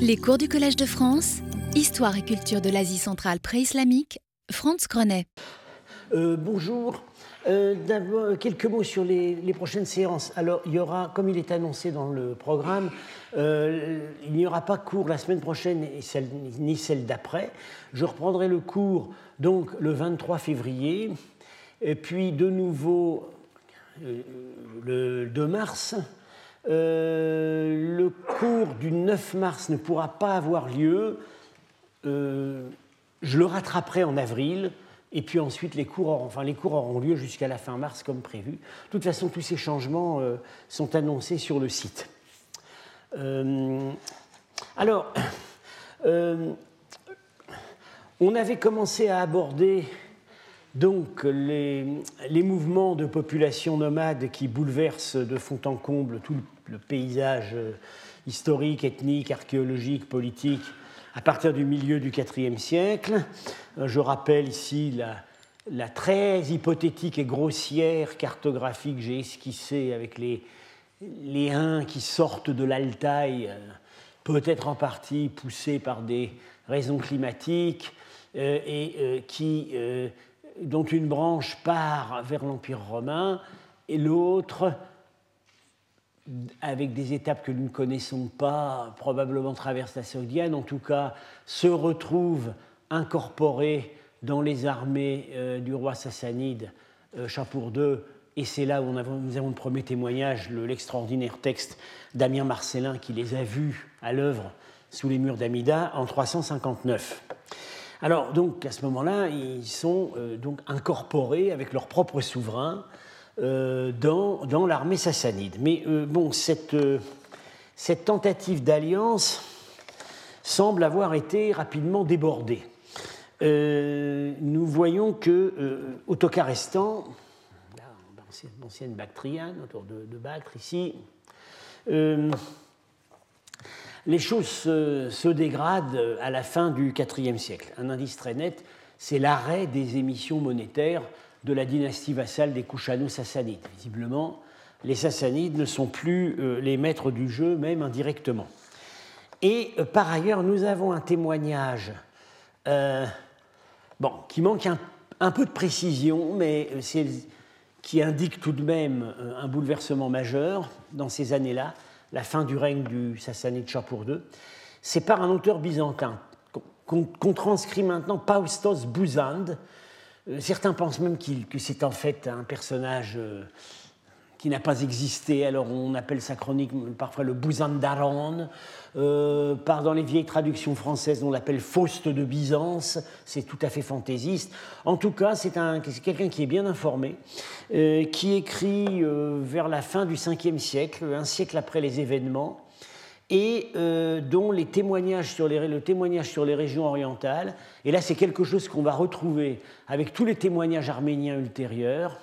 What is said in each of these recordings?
Les cours du Collège de France, Histoire et culture de l'Asie centrale pré-islamique, Franz Grenet. Euh, bonjour. Euh, D'abord, quelques mots sur les, prochaines séances. Alors, il y aura, comme il est annoncé dans le programme, euh, il n'y aura pas cours la semaine prochaine ni celle d'après. Je reprendrai le cours donc le 23 février, et puis de nouveau le 2 mars. Euh, le cours du 9 mars ne pourra pas avoir lieu. Euh, je le rattraperai en avril. Et puis ensuite, les cours, auront, enfin, les cours auront lieu jusqu'à la fin mars comme prévu. De toute façon, tous ces changements euh, sont annoncés sur le site. Alors, on avait commencé à aborder donc les, les, mouvements de population nomade qui bouleversent de fond en comble tout le paysage historique, ethnique, archéologique, politique à partir du milieu du IVe siècle. Je rappelle ici la, très hypothétique et grossière cartographie que j'ai esquissée avec les, les Huns qui sortent de l'Altaï, euh, peut-être en partie poussés par des raisons climatiques, euh, et euh, qui, euh, dont une branche part vers l'Empire romain et l'autre avec des étapes que nous ne connaissons pas, probablement traverse la Sogdiane, en tout cas se retrouve incorporé dans les armées euh, du roi sassanide euh, Chapour II. Et c'est là où nous avons le premier témoignage, l'extraordinaire texte d'Amir Marcellin qui les a vus à l'œuvre sous les murs d'Amida en 359. Alors, donc, à ce moment-là, ils sont euh, donc incorporés avec leur propre souverain dans, dans l'armée sassanide. Mais euh, bon, cette, euh, cette tentative d'alliance semble avoir été rapidement débordée. Euh, nous voyons que euh, Autocarestan, l'ancienne Bactriane, autour de, de Bactre ici, euh, les choses se, se, dégradent à la fin du IVe siècle. Un indice très net, c'est l'arrêt des émissions monétaires de la dynastie vassale des Kushano-Sassanides. Visiblement, les Sassanides ne sont plus euh, les maîtres du jeu, même indirectement. Et euh, par ailleurs, nous avons un témoignage euh, bon, qui manque un, peu de précision, mais qui indique tout de même un bouleversement majeur dans ces années-là, la fin du règne du Sassanide Chapour II. C'est par un auteur byzantin qu'on qu transcrit maintenant Paustos Bouzand, certains pensent même qu que c'est en fait un personnage euh, qui n'a pas existé, alors on appelle sa chronique parfois le Bouzandaron. Euh, par dans les vieilles traductions françaises, on l'appelle Faust de Byzance, c'est tout à fait fantaisiste. En tout cas, c'est quelqu'un qui est bien informé, euh, qui écrit euh, vers la fin du 5e siècle, un siècle après les événements, et euh, dont le témoignage sur les régions orientales, et là c'est quelque chose qu'on va retrouver avec tous les témoignages arméniens ultérieurs,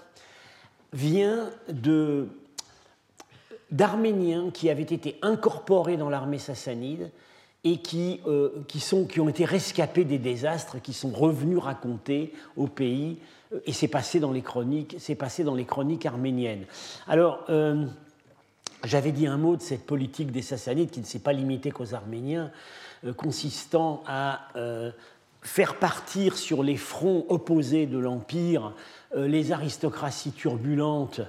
vient d'Arméniens qui avaient été incorporés dans l'armée sassanide et qui, euh, qui, sont, qui ont été rescapés des désastres, qui sont revenus raconter au pays, et c'est passé dans les chroniques, passé dans les chroniques arméniennes. Alors, euh, j'avais dit un mot de cette politique des Sassanides qui ne s'est pas limitée qu'aux Arméniens, euh, consistant à euh, faire partir sur les fronts opposés de l'Empire euh, les aristocraties turbulentes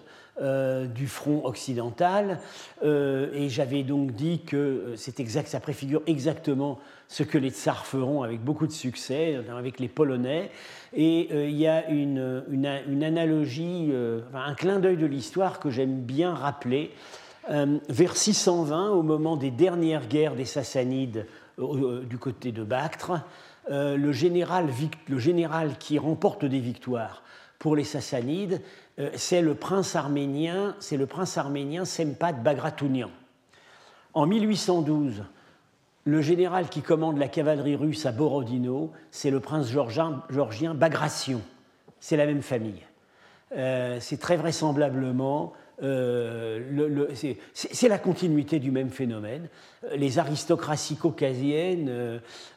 du front occidental. Et j'avais donc dit que c'est exact, ça préfigure exactement ce que les tsars feront avec beaucoup de succès, avec les Polonais. Et il y a une, analogie, un clin d'œil de l'histoire que j'aime bien rappeler vers 620, au moment des dernières guerres des Sassanides euh, du côté de Bactre, euh, le, général, qui remporte des victoires pour les Sassanides, euh, c'est le prince arménien, c'est le prince arménien Sempat Bagratounian. En 1812, le général qui commande la cavalerie russe à Borodino, c'est le prince georgien, georgien Bagration. C'est la même famille. Euh, c'est très vraisemblablement euh, c'est la continuité du même phénomène. Les aristocraties caucasiennes,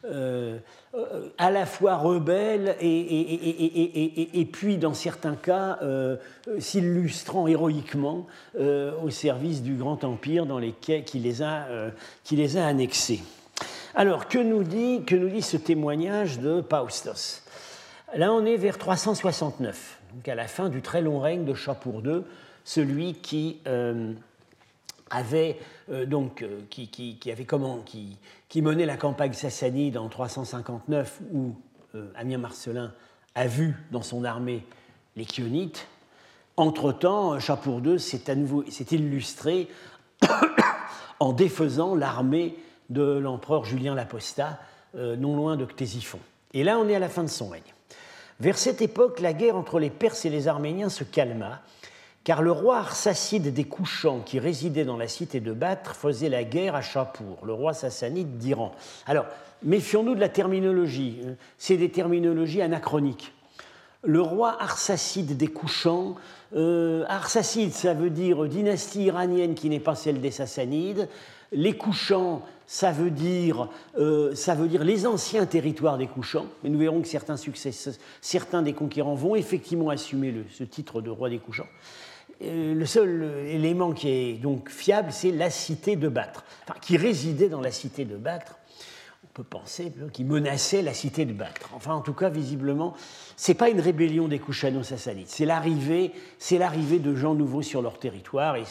euh, euh, à la fois rebelles et, puis, dans certains cas, euh, s'illustrant héroïquement euh, au service du grand empire dans qui, les a, qui les a annexés. Alors, que nous dit, que nous dit ce témoignage de Paustos? Là, on est vers 369, donc à la fin du très long règne de Chapour II, celui qui euh, avait euh, donc euh, qui, avait comment qui, qui, menait la campagne sassanide en 359 où Amien Marcelin a vu dans son armée les Chionites. Entre-temps, Chapour II s'est à nouveau s'est illustré en défaisant l'armée de l'empereur Julien l'Apostat, non loin de Ctésiphon. Et là, on est à la fin de son règne. Vers cette époque, la guerre entre les Perses et les Arméniens se calma, car le roi Arsacide des Couchants, qui résidait dans la cité de Batre, faisait la guerre à Chapour, le roi sassanide d'Iran. Alors, méfions-nous de la terminologie, c'est des terminologies anachroniques. Le roi Arsacide des Couchants, euh, Arsacide, ça veut dire dynastie iranienne qui n'est pas celle des Sassanides. Les Couchants, ça veut, dire, euh, ça veut dire les anciens territoires des couchants, mais nous verrons que certains, certains des conquérants vont effectivement assumer ce titre de roi des couchants. Euh, le seul élément qui est donc fiable, c'est la cité de Bactre, qui résidait dans la cité de Bactre. On peut penser qui menaçait la cité de Bactre. Enfin, en tout cas, visiblement, c'est pas une rébellion des l'arrivée, c'est l'arrivée de gens nouveaux sur leur territoire, et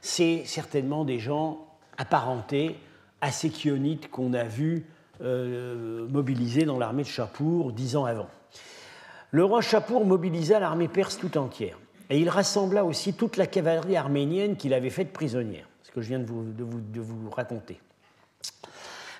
c'est certainement des gens apparentés à ces chionites qu'on a vus euh, mobilisés dans l'armée de Chapour dix ans avant. Le roi Chapour mobilisa l'armée perse tout entière et il rassembla aussi toute la cavalerie arménienne qu'il avait faite prisonnière, ce que je viens de vous, raconter.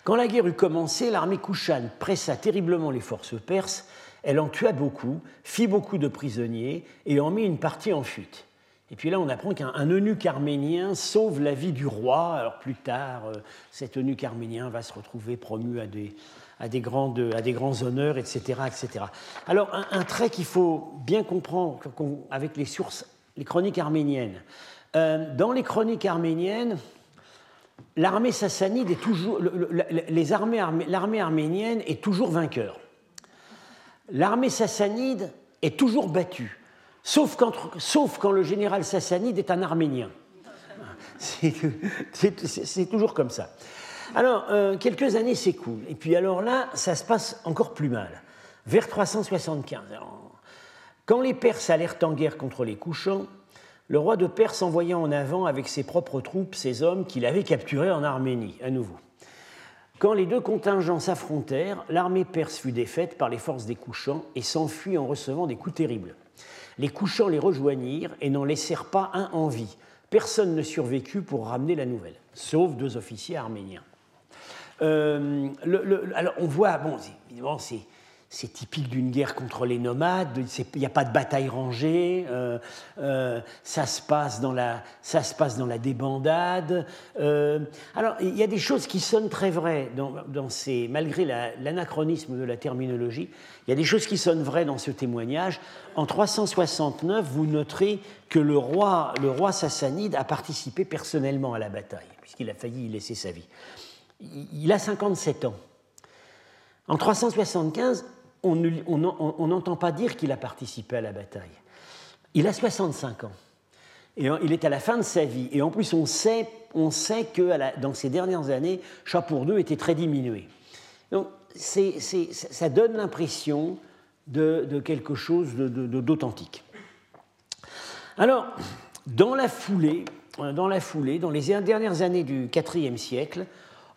Quand la guerre eut commencé, l'armée Kouchan pressa terriblement les forces perses, elle en tua beaucoup, fit beaucoup de prisonniers et en mit une partie en fuite. Et puis là, on apprend qu'un eunuque arménien sauve la vie du roi. Alors plus tard, euh, cet eunuque arménien va se retrouver promu à des, à des, grandes, à des grands honneurs, etc. etc. Alors un, trait qu'il faut bien comprendre avec les sources, les chroniques arméniennes. Euh, dans les chroniques arméniennes, l'armée sassanide est toujours, l'armée arménienne est toujours vainqueur. L'armée sassanide est toujours battue sauf quand, sauf quand le général sassanide est un Arménien. C'est toujours comme ça. Alors, euh, quelques années s'écoulent, et puis alors là, ça se passe encore plus mal. Vers 375, quand les Perses allèrent en guerre contre les Couchants, le roi de Perse envoya en avant avec ses propres troupes ses hommes qu'il avait capturés en Arménie, à nouveau. Quand les deux contingents s'affrontèrent, l'armée perse fut défaite par les forces des Couchants et s'enfuit en recevant des coups terribles. Les couchants les rejoignirent et n'en laissèrent pas un en vie. Personne ne survécut pour ramener la nouvelle, sauf deux officiers arméniens. Euh, alors on voit, bon, évidemment, c'est c'est typique d'une guerre contre les nomades, il n'y a pas de bataille rangée, euh, euh, ça, se passe dans la, ça se passe dans la débandade. Euh, alors, il y a des choses qui sonnent très vraies, dans, ces, malgré l'anachronisme de la terminologie, il y a des choses qui sonnent vraies dans ce témoignage. En 369, vous noterez que le roi, le roi sassanide a participé personnellement à la bataille, puisqu'il a failli y laisser sa vie. Il a 57 ans. En 375, on n'entend pas dire qu'il a participé à la bataille. Il a 65 ans. Et il est à la fin de sa vie. Et en plus, on sait, sait que dans ces dernières années, Chapour II était très diminué. Donc, ça donne l'impression de, quelque chose d'authentique. Alors, dans la foulée, dans la foulée, dans les dernières années du IVe siècle,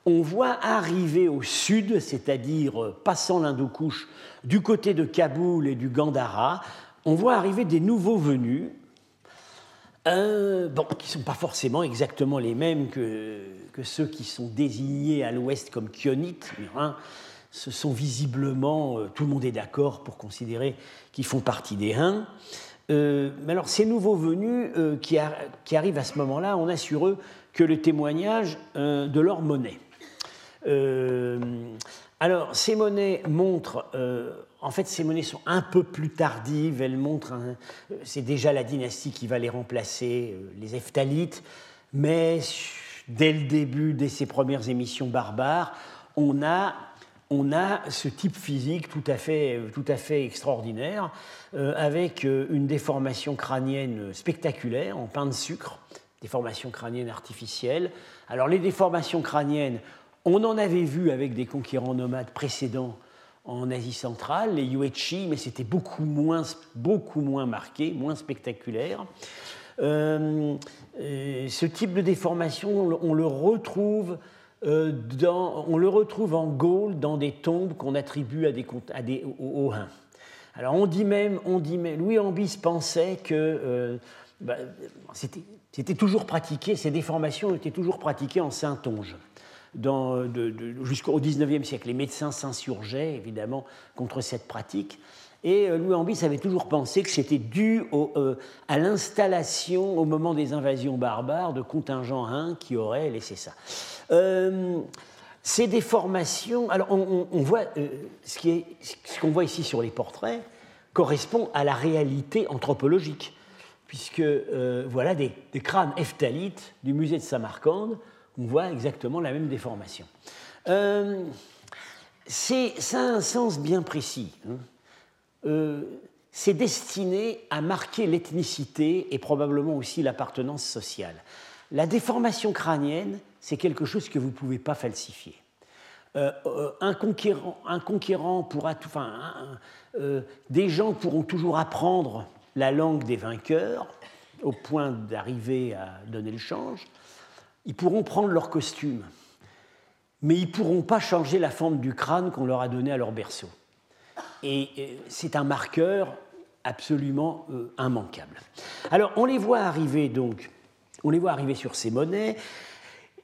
on voit arriver au sud, c'est-à-dire euh, passant l'Indo-Couche du côté de Kaboul et du Gandhara, on voit arriver des nouveaux venus, euh, qui ne sont pas forcément exactement les mêmes que, ceux qui sont désignés à l'ouest comme Kionites, hein, ce sont visiblement, euh, tout le monde est d'accord pour considérer qu'ils font partie des Huns. mais alors, ces nouveaux venus qui, qui, arrivent à ce moment-là, on a sur eux que le témoignage de leur monnaie. Euh, alors, ces monnaies montrent, euh, en fait, ces monnaies sont un peu plus tardives. Elles montrent, c'est déjà la dynastie qui va les remplacer, euh, les Eftalites, mais dès le début, dès ces premières émissions barbares, on a on a ce type physique tout à fait, tout à fait extraordinaire, avec une déformation crânienne spectaculaire en pain de sucre, déformation crânienne artificielle. Alors les déformations crâniennes On en avait vu avec des conquérants nomades précédents en Asie centrale, les Yuechi, mais c'était beaucoup moins, marqué, moins spectaculaire. Euh, euh, ce type de déformation, on le retrouve euh, on le retrouve en Gaule dans des tombes qu'on attribue à des, à des, aux, Huns. Alors on dit même, on dit même Louis Ambis pensait que bah, c'était toujours pratiqué, ces déformations étaient toujours pratiquées en Saintonge jusqu'au XIXe siècle. Les médecins s'insurgeaient évidemment contre cette pratique. Et euh, Louis Ambis avait toujours pensé que c'était dû euh, à l'installation au moment des invasions barbares de contingents huns qui auraient laissé ça. Euh, ces déformations, alors on, voit ce qu'on voit ici sur les portraits correspond à la réalité anthropologique, puisque voilà des, crânes eftalites du musée de Samarcande on voit exactement la même déformation. Euh, ça a un sens bien précis. Hein. Euh, c'est destiné à marquer l'ethnicité et probablement aussi l'appartenance sociale. La déformation crânienne, c'est quelque chose que vous ne pouvez pas falsifier. Euh, un, conquérant, un conquérant pourra, des gens pourront toujours apprendre la langue des vainqueurs au point d'arriver à donner le change. Ils pourront prendre leur costume, mais ils ne pourront pas changer la forme du crâne qu'on leur a donné à leur berceau. Et euh, c'est un marqueur absolument euh, immanquable. Alors on les voit arriver donc, on les voit arriver sur ces monnaies.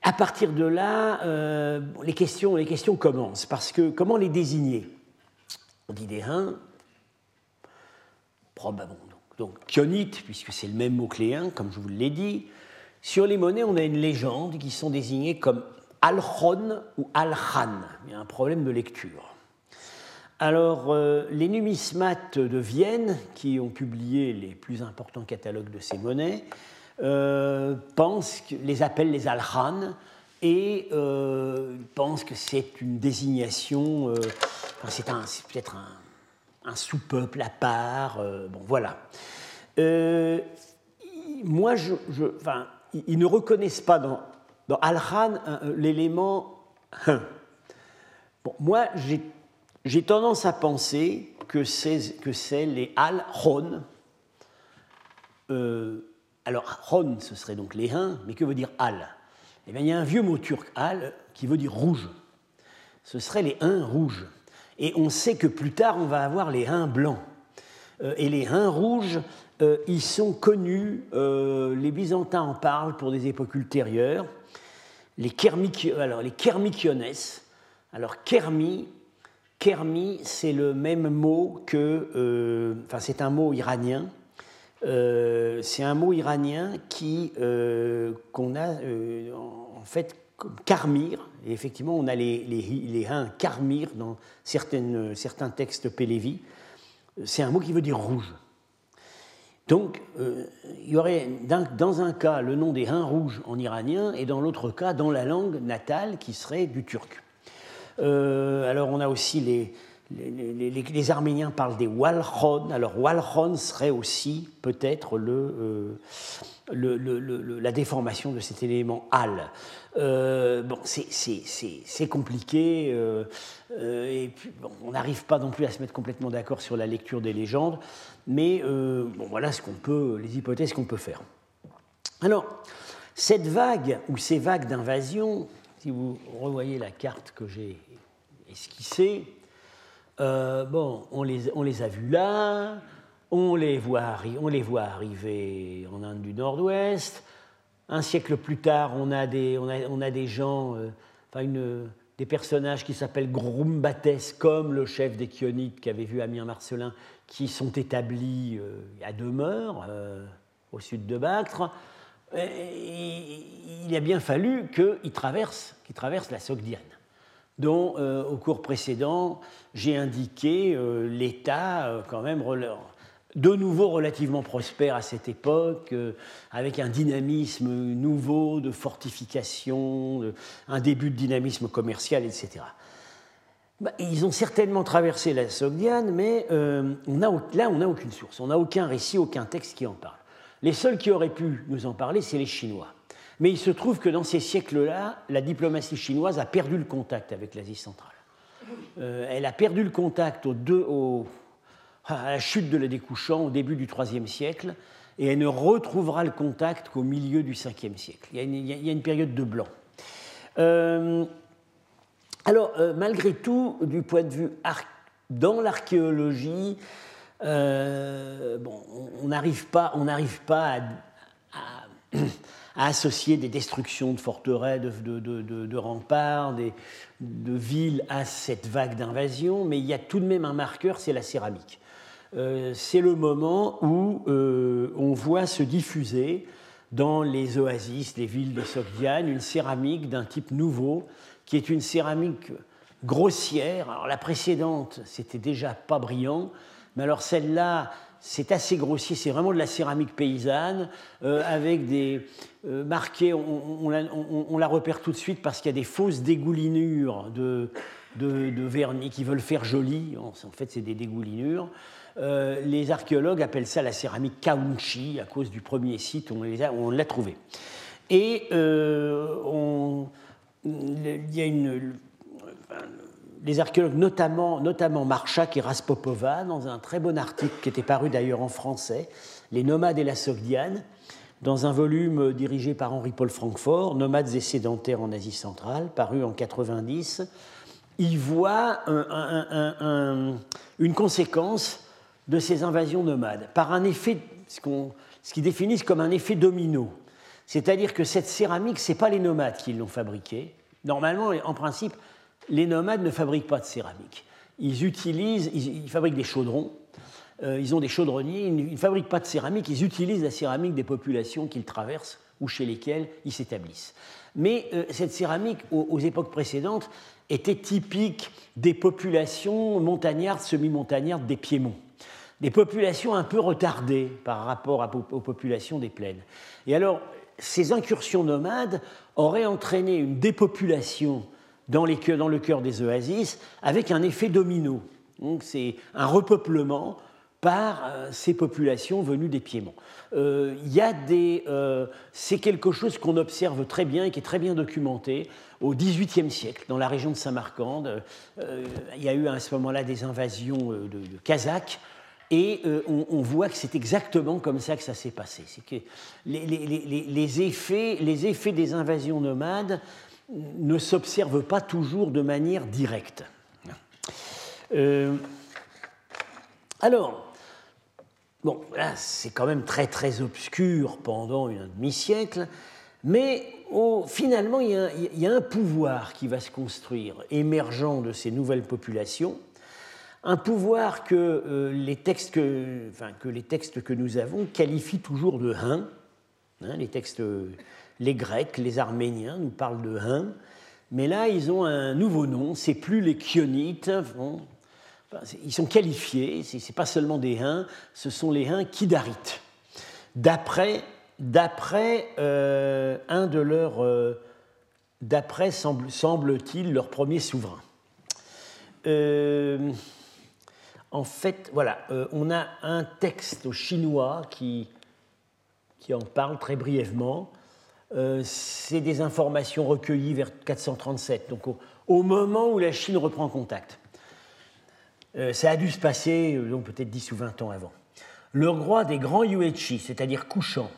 À partir de là, euh, les, questions, les questions commencent parce que comment les désigner? On dit des reins, probablement donc, donc puisque c'est le même mot que les comme je vous l'ai dit, sur les monnaies, on a une légende qui sont désignées comme Alchon ou Alchan. Il y a un problème de lecture. Alors, euh, les numismates de Vienne, qui ont publié les plus importants catalogues de ces monnaies, euh, pensent, les appellent les Alchan et euh, pensent que c'est une désignation, c'est peut-être un, sous-peuple à part. bon, voilà. moi, je, ils ne reconnaissent pas dans, Al-Khan l'élément Bon, moi, j'ai tendance à penser que c'est les Al-Khon. Euh, alors, Khon, ce serait donc les Huns, mais que veut dire Al? Eh bien, il y a un vieux mot turc, Al, qui veut dire rouge. Ce serait les Huns rouges. Et on sait que plus tard, on va avoir les Huns blancs. Euh, et les Huns rouges, euh, ils sont connus, euh, les Byzantins en parlent pour des époques ultérieures, les, alors, les Kermikiones. Alors Kermi, Kermi c'est le même mot que, euh, enfin c'est un mot iranien, c'est un mot iranien qui qu'on a en fait Karmir, et effectivement on a les, les, les Karmir dans certains textes Pélévi, c'est un mot qui veut dire rouge. Donc, euh, il y aurait dans un cas le nom des Huns rouges en iranien et dans l'autre cas dans la langue natale qui serait du turc. Euh, alors, on a aussi les, les, Arméniens parlent des Walchon. Alors, Walchon serait aussi peut-être le, euh, la déformation de cet élément al. bon, c'est compliqué. et puis, on n'arrive pas non plus à se mettre complètement d'accord sur la lecture des légendes. Mais euh, bon, voilà ce qu'on peut, les hypothèses qu'on peut faire. Alors, cette vague ou ces vagues d'invasion, si vous revoyez la carte que j'ai esquissée, euh, bon, on les, a vus là, on les, voit, arriver en Inde du Nord-Ouest. Un siècle plus tard, on a des, gens, euh, des personnages qui s'appellent Grumbates, comme le chef des Chionites qu'avait vu Amir Marcelin, qui sont établis euh, à demeure, au sud de Bactre. il a bien fallu qu'ils traversent, traversent la Sogdiane, dont, euh, au cours précédent, j'ai indiqué l'état quand même de nouveau relativement prospère à cette époque, avec un dynamisme nouveau de fortification, un début de dynamisme commercial, etc. Bah, ils ont certainement traversé la Sogdiane, mais euh, là, on n'a aucune source, on n'a aucun récit, aucun texte qui en parle. Les seuls qui auraient pu nous en parler, c'est les Chinois. Mais il se trouve que dans ces siècles-là, la diplomatie chinoise a perdu le contact avec l'Asie centrale. Euh, elle a perdu le contact à la chute de la découchant au début du IIIe siècle, et elle ne retrouvera le contact qu'au milieu du Ve siècle. Il y, a une, période de blanc. Euh, alors, euh, malgré tout, du point de vue dans l'archéologie, bon, on n'arrive pas, on pas à associer des destructions de forteresses, de, remparts, de villes à cette vague d'invasion, mais il y a tout de même un marqueur, c'est la céramique. Euh, c'est le moment où euh, on voit se diffuser dans les oasis, les villes de Sogdiane, une céramique d'un type nouveau, qui est une céramique grossière. Alors la précédente, c'était déjà pas brillant, mais alors celle-là, c'est assez grossier, c'est vraiment de la céramique paysanne, euh, avec des euh, marqués, on, la, repère tout de suite parce qu'il y a des fausses dégoulinures de, vernis qui veulent faire joli, en, fait c'est des dégoulinures. Euh, les archéologues appellent ça la céramique Kaunchi à cause du premier site où on l'a trouvé. Et il y a une les archéologues, notamment, Marchak et Raspopova, dans un très bon article qui était paru d'ailleurs en français, Les nomades et la Sogdiane, dans un volume dirigé par Henri-Paul Francfort, Nomades et sédentaires en Asie centrale, paru en 90, il voit une conséquence de ces invasions nomades par un effet, ce qu'ils définissent comme un effet domino. C'est-à-dire que cette céramique, ce n'est pas les nomades qui l'ont fabriquée. Normalement, en principe, les nomades ne fabriquent pas de céramique. Ils utilisent, ils, fabriquent des chaudrons, euh, ils ont des chaudronniers, ils ne fabriquent pas de céramique, ils utilisent la céramique des populations qu'ils traversent ou chez lesquelles ils s'établissent. Mais euh, cette céramique, aux, époques précédentes, était typique des populations montagnardes, semi-montagnardes des Piémonts. Des populations un peu retardées par rapport aux populations des plaines. Et alors, ces incursions nomades auraient entraîné une dépopulation dans, le cœur des oasis avec un effet domino. Donc c'est un repeuplement par euh, ces populations venues des Piémonts. Euh, euh, c'est quelque chose qu'on observe très bien et qui est très bien documenté au XVIIIe siècle dans la région de Samarcande. il y a eu à ce moment-là des invasions de, Kazakhs. Et on, voit que c'est exactement comme ça que ça s'est passé. Que les, effets, les effets des invasions nomades ne s'observe pas toujours de manière directe. Euh, alors, bon, là, c'est quand même très très obscur pendant un demi-siècle, mais finalement, il y, a, un pouvoir qui va se construire, émergent de ces nouvelles populations, un pouvoir que, euh, les, textes que, que les textes que nous avons qualifient toujours de Hun, hein, les textes les Grecs, les Arméniens nous parlent de Hun, mais là ils ont un nouveau nom, c'est plus les Chionites, ils sont qualifiés, ce n'est pas seulement des Huns, ce sont les Huns Kidarites, d'après euh, un de leurs, euh, d'après semble-t-il leur premier souverain. Euh, en fait, voilà, on a un texte chinois qui en parle très brièvement. Euh, c'est des informations recueillies vers 437, donc au, moment où la Chine reprend contact. Euh, ça a dû se passer euh, peut-être 10 ou 20 ans avant. Le roi des grands Yuechi, c'est-à-dire couchant,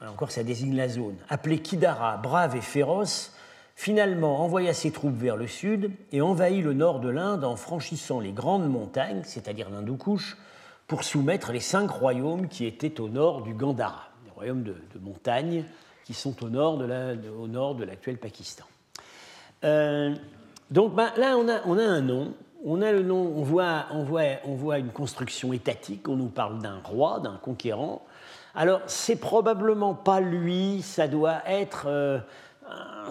encore ça désigne la zone, appelé Kidara, brave et féroce, finalement envoya ses troupes vers le sud et envahit le nord de l'Inde en franchissant les grandes montagnes, c'est-à-dire l'Hindoukouche, pour soumettre les cinq royaumes qui étaient au nord du Gandhara royaumes de, montagne qui sont au nord de l'actuel Pakistan. Euh, donc ben, là, on a, un nom. On a le nom, on voit une construction étatique, on nous parle d'un roi, d'un conquérant. Alors, c'est probablement pas lui, ça doit être euh,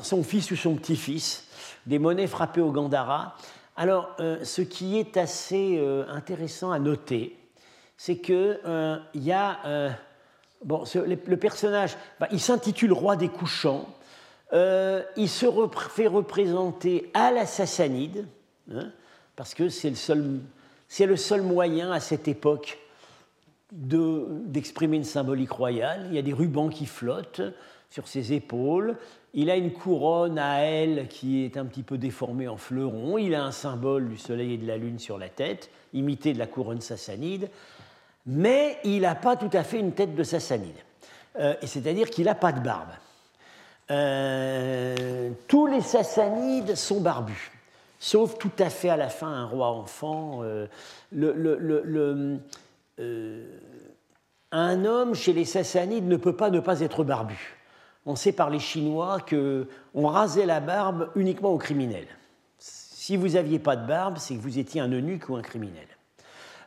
son fils ou son petit-fils, des monnaies frappées au Gandhara. Alors, euh, ce qui est assez intéressant à noter, c'est qu'il y a Bon, le personnage, bah, il s'intitule Roi des couchants. Euh, il se fait représenter à la Sassanide, hein, parce que c'est le, seul, le seul moyen à cette époque d'exprimer une symbolique royale. Il y a des rubans qui flottent sur ses épaules. Il a une couronne à ailes qui est un petit peu déformée en fleuron. Il a un symbole du soleil et de la lune sur la tête, imité de la couronne sassanide. Mais il n'a pas tout à fait une tête de sassanide. Euh, c'est-à-dire qu'il n'a pas de barbe. Euh, tous les sassanides sont barbus, sauf tout à fait à la fin un roi enfant. Euh, un homme chez les sassanides ne peut pas ne pas être barbu on sait par les Chinois qu'on rasait la barbe uniquement aux criminels. Si vous n'aviez pas de barbe, c'est que vous étiez un eunuque ou un criminel.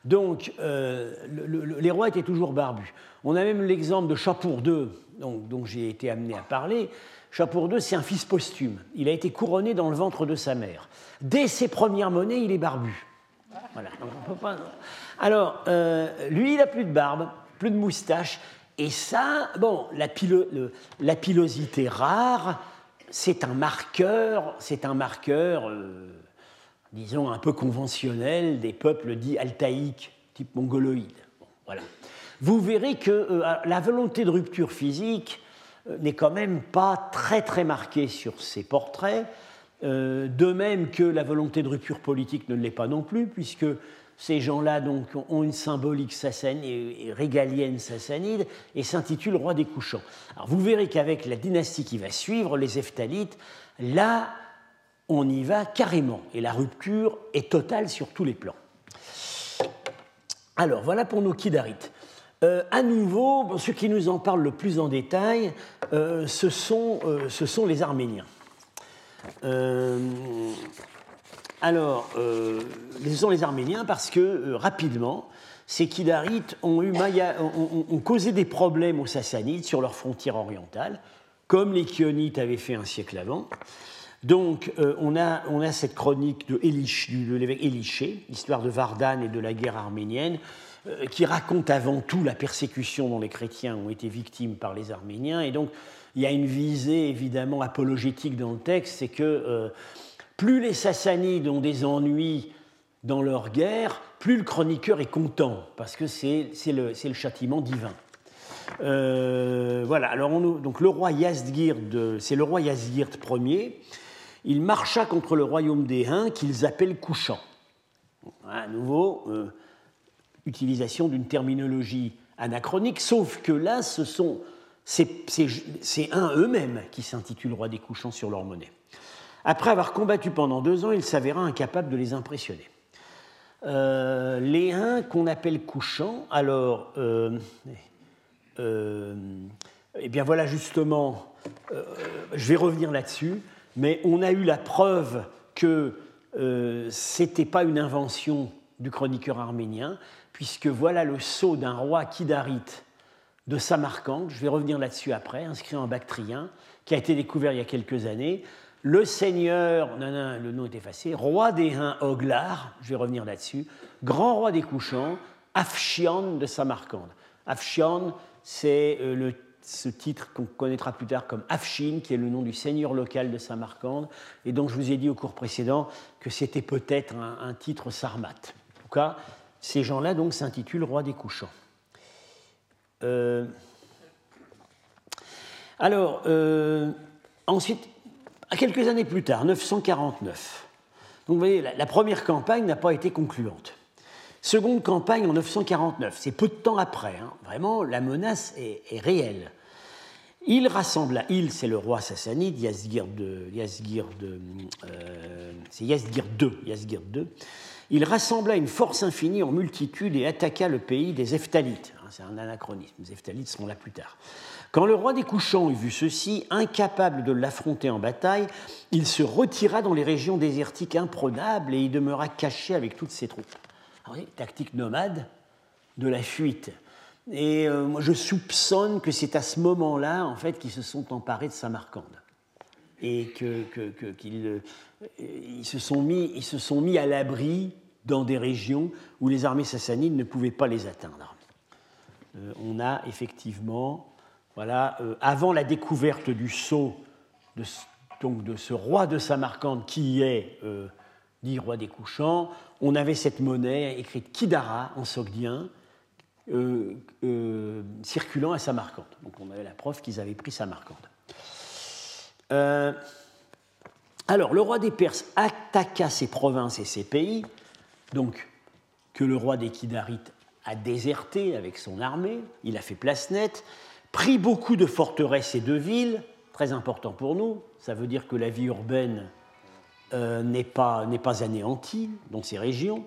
Donc, euh, les rois étaient toujours barbus. On a même l'exemple de Chapour II, dont, j'ai été amené à parler. Chapour II, c'est un fils posthume. Il a été couronné dans le ventre de sa mère. Dès ses premières monnaies, il est barbu. Voilà. Alors, euh, lui, il n'a plus de barbe, plus de moustache. Et ça, bon, la, pilosité rare, c'est un marqueur, c'est un marqueur, euh, disons, un peu conventionnel des peuples dits altaïques, type mongoloïde. voilà. Vous verrez que euh, la volonté de rupture physique euh, n'est quand même pas très très marquée sur ces portraits, de même que la volonté de rupture politique ne l'est pas non plus, puisque ces gens-là donc ont une symbolique sassanide, régalienne sassanide et s'intitulent roi des couchants. Alors vous verrez qu'avec la dynastie qui va suivre, les Eftalites, là, on y va carrément et la rupture est totale sur tous les plans. Alors voilà pour nos Kidarites. Euh, à nouveau, ceux qui nous en parlent le plus en détail, euh, ce, sont, euh, ce, sont, les Arméniens. Alors, ce sont les Arméniens parce que rapidement, ces Kidarites ont, causé des problèmes aux Sassanides sur leur frontière orientale, comme les Kionites avaient fait un siècle avant. Donc, euh, on, a, cette chronique de, l'évêque Éliché, l'histoire de Vardan et de la guerre arménienne, qui raconte avant tout la persécution dont les chrétiens ont été victimes par les Arméniens. Et donc, il y a une visée évidemment apologétique dans le texte, c'est que plus les Sassanides ont des ennuis dans leur guerre, plus le chroniqueur est content, parce que c'est le, le, châtiment divin. Euh, voilà, alors on, donc le roi Yazdgird, c'est le roi Yazdgird Ier, il marcha contre le royaume des Huns qu'ils appellent Couchant. À nouveau, euh, utilisation d'une terminologie anachronique, sauf que là, ce sont ces Huns eux-mêmes qui s'intitulent roi des couchants sur leur monnaie. Après avoir combattu pendant deux ans, il s'avéra incapable de les impressionner. Euh, les Huns qu'on appelle couchants, alors, euh, eh bien voilà justement, je vais revenir là-dessus, mais on a eu la preuve que ce n'était pas une invention du chroniqueur arménien, puisque voilà le sceau d'un roi kidarite de Samarcande, je vais revenir là-dessus après, inscrit en bactrien, qui a été découvert il y a quelques années, le seigneur, non, non, le nom est effacé, roi des Huns Oglar, je vais revenir là-dessus, grand roi des couchants, Afshian de Samarcande. Afshian, c'est euh, ce titre qu'on connaîtra plus tard comme Afshin, qui est le nom du seigneur local de Samarcande, et dont je vous ai dit au cours précédent que c'était peut-être un, titre sarmate. En tout cas, ces gens-là donc s'intitulent roi des couchants. Euh, alors, euh, ensuite, quelques années plus tard, 949. Donc voyez, la, première campagne n'a pas été concluante. Seconde campagne en 949, c'est peu de temps après. Hein. Vraiment, la menace est, réelle. Il rassembla, il c'est le roi sassanide, Yazgir II, II. Il rassembla une force infinie en multitude et attaqua le pays des Eftalites. Hein, c'est un anachronisme, les Eftalites seront là plus tard. Quand le roi des couchants eut vu ceci, incapable de l'affronter en bataille, il se retira dans les régions désertiques imprenables et y demeura caché avec toutes ses troupes. Tactique nomade de la fuite. Et euh, moi, je soupçonne que c'est à ce moment-là, en fait, qu'ils se sont emparés de Samarcande et qu'ils que, ils se, sont mis, ils se sont mis à l'abri dans des régions où les armées sassanides ne pouvaient pas les atteindre. Euh, on a effectivement voilà, euh, avant la découverte du sceau de, donc de ce roi de Samarcande qui est euh, dit roi des couchants, on avait cette monnaie écrite Kidara en sogdien, circulant à Samarcande. Donc on avait la preuve qu'ils avaient pris Samarcande. alors le roi des Perses attaqua ses provinces et ses pays, donc que le roi des Kidarites a déserté avec son armée, il a fait place nette, pris beaucoup de forteresses et de villes, très important pour nous, ça veut dire que la vie urbaine euh, n'est pas, anéantie dans ces régions,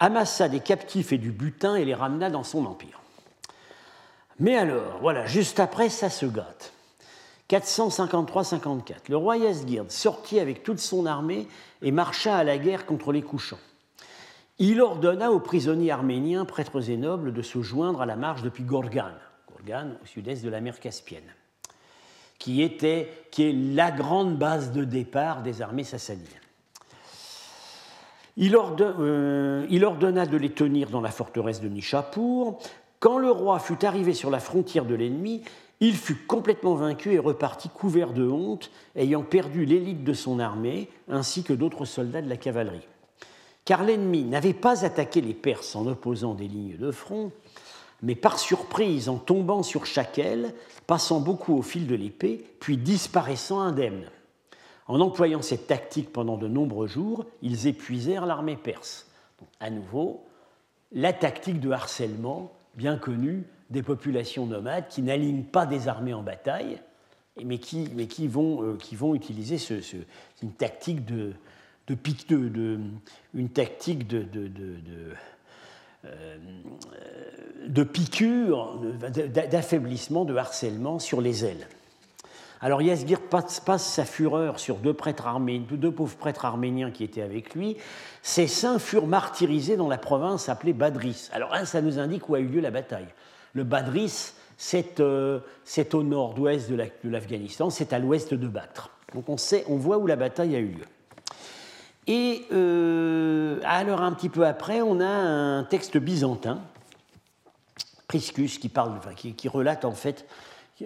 amassa des captifs et du butin et les ramena dans son empire. Mais alors, voilà, juste après, ça se gâte. 453-54, le roi Yasgird sortit avec toute son armée et marcha à la guerre contre les couchants. Il ordonna aux prisonniers arméniens, prêtres et nobles, de se joindre à la marche depuis Gorgan, Gorgan au sud-est de la mer Caspienne, qui, était, est la grande base de départ des armées sassanides. Il, euh, il, ordonna de les tenir dans la forteresse de Nishapur. Quand le roi fut arrivé sur la frontière de l'ennemi, il fut complètement vaincu et repartit couvert de honte, ayant perdu l'élite de son armée ainsi que d'autres soldats de la cavalerie car l'ennemi n'avait pas attaqué les Perses en opposant des lignes de front, mais par surprise en tombant sur aile, passant beaucoup au fil de l'épée, puis disparaissant indemne. En employant cette tactique pendant de nombreux jours, ils épuisèrent l'armée perse. Donc, à nouveau, la tactique de harcèlement bien connue des populations nomades qui n'alignent pas des armées en bataille, mais qui, vont, euh, utiliser une tactique de, de, une tactique de, de, euh, de piqûre, d'affaiblissement, de harcèlement sur les ailes. Alors Yasgir passe, sa fureur sur deux, prêtres arméniens, deux pauvres prêtres arméniens qui étaient avec lui. Ces saints furent martyrisés dans la province appelée Badris. Alors ça nous indique où a eu lieu la bataille. Le Badris, c'est euh, au nord-ouest de l'Afghanistan, c'est à l'ouest de Bactre. Donc on, sait, on voit où la bataille a eu lieu. Et euh, alors un petit peu après, on a un texte byzantin, Priscus, qui, parle, qui, relate en fait,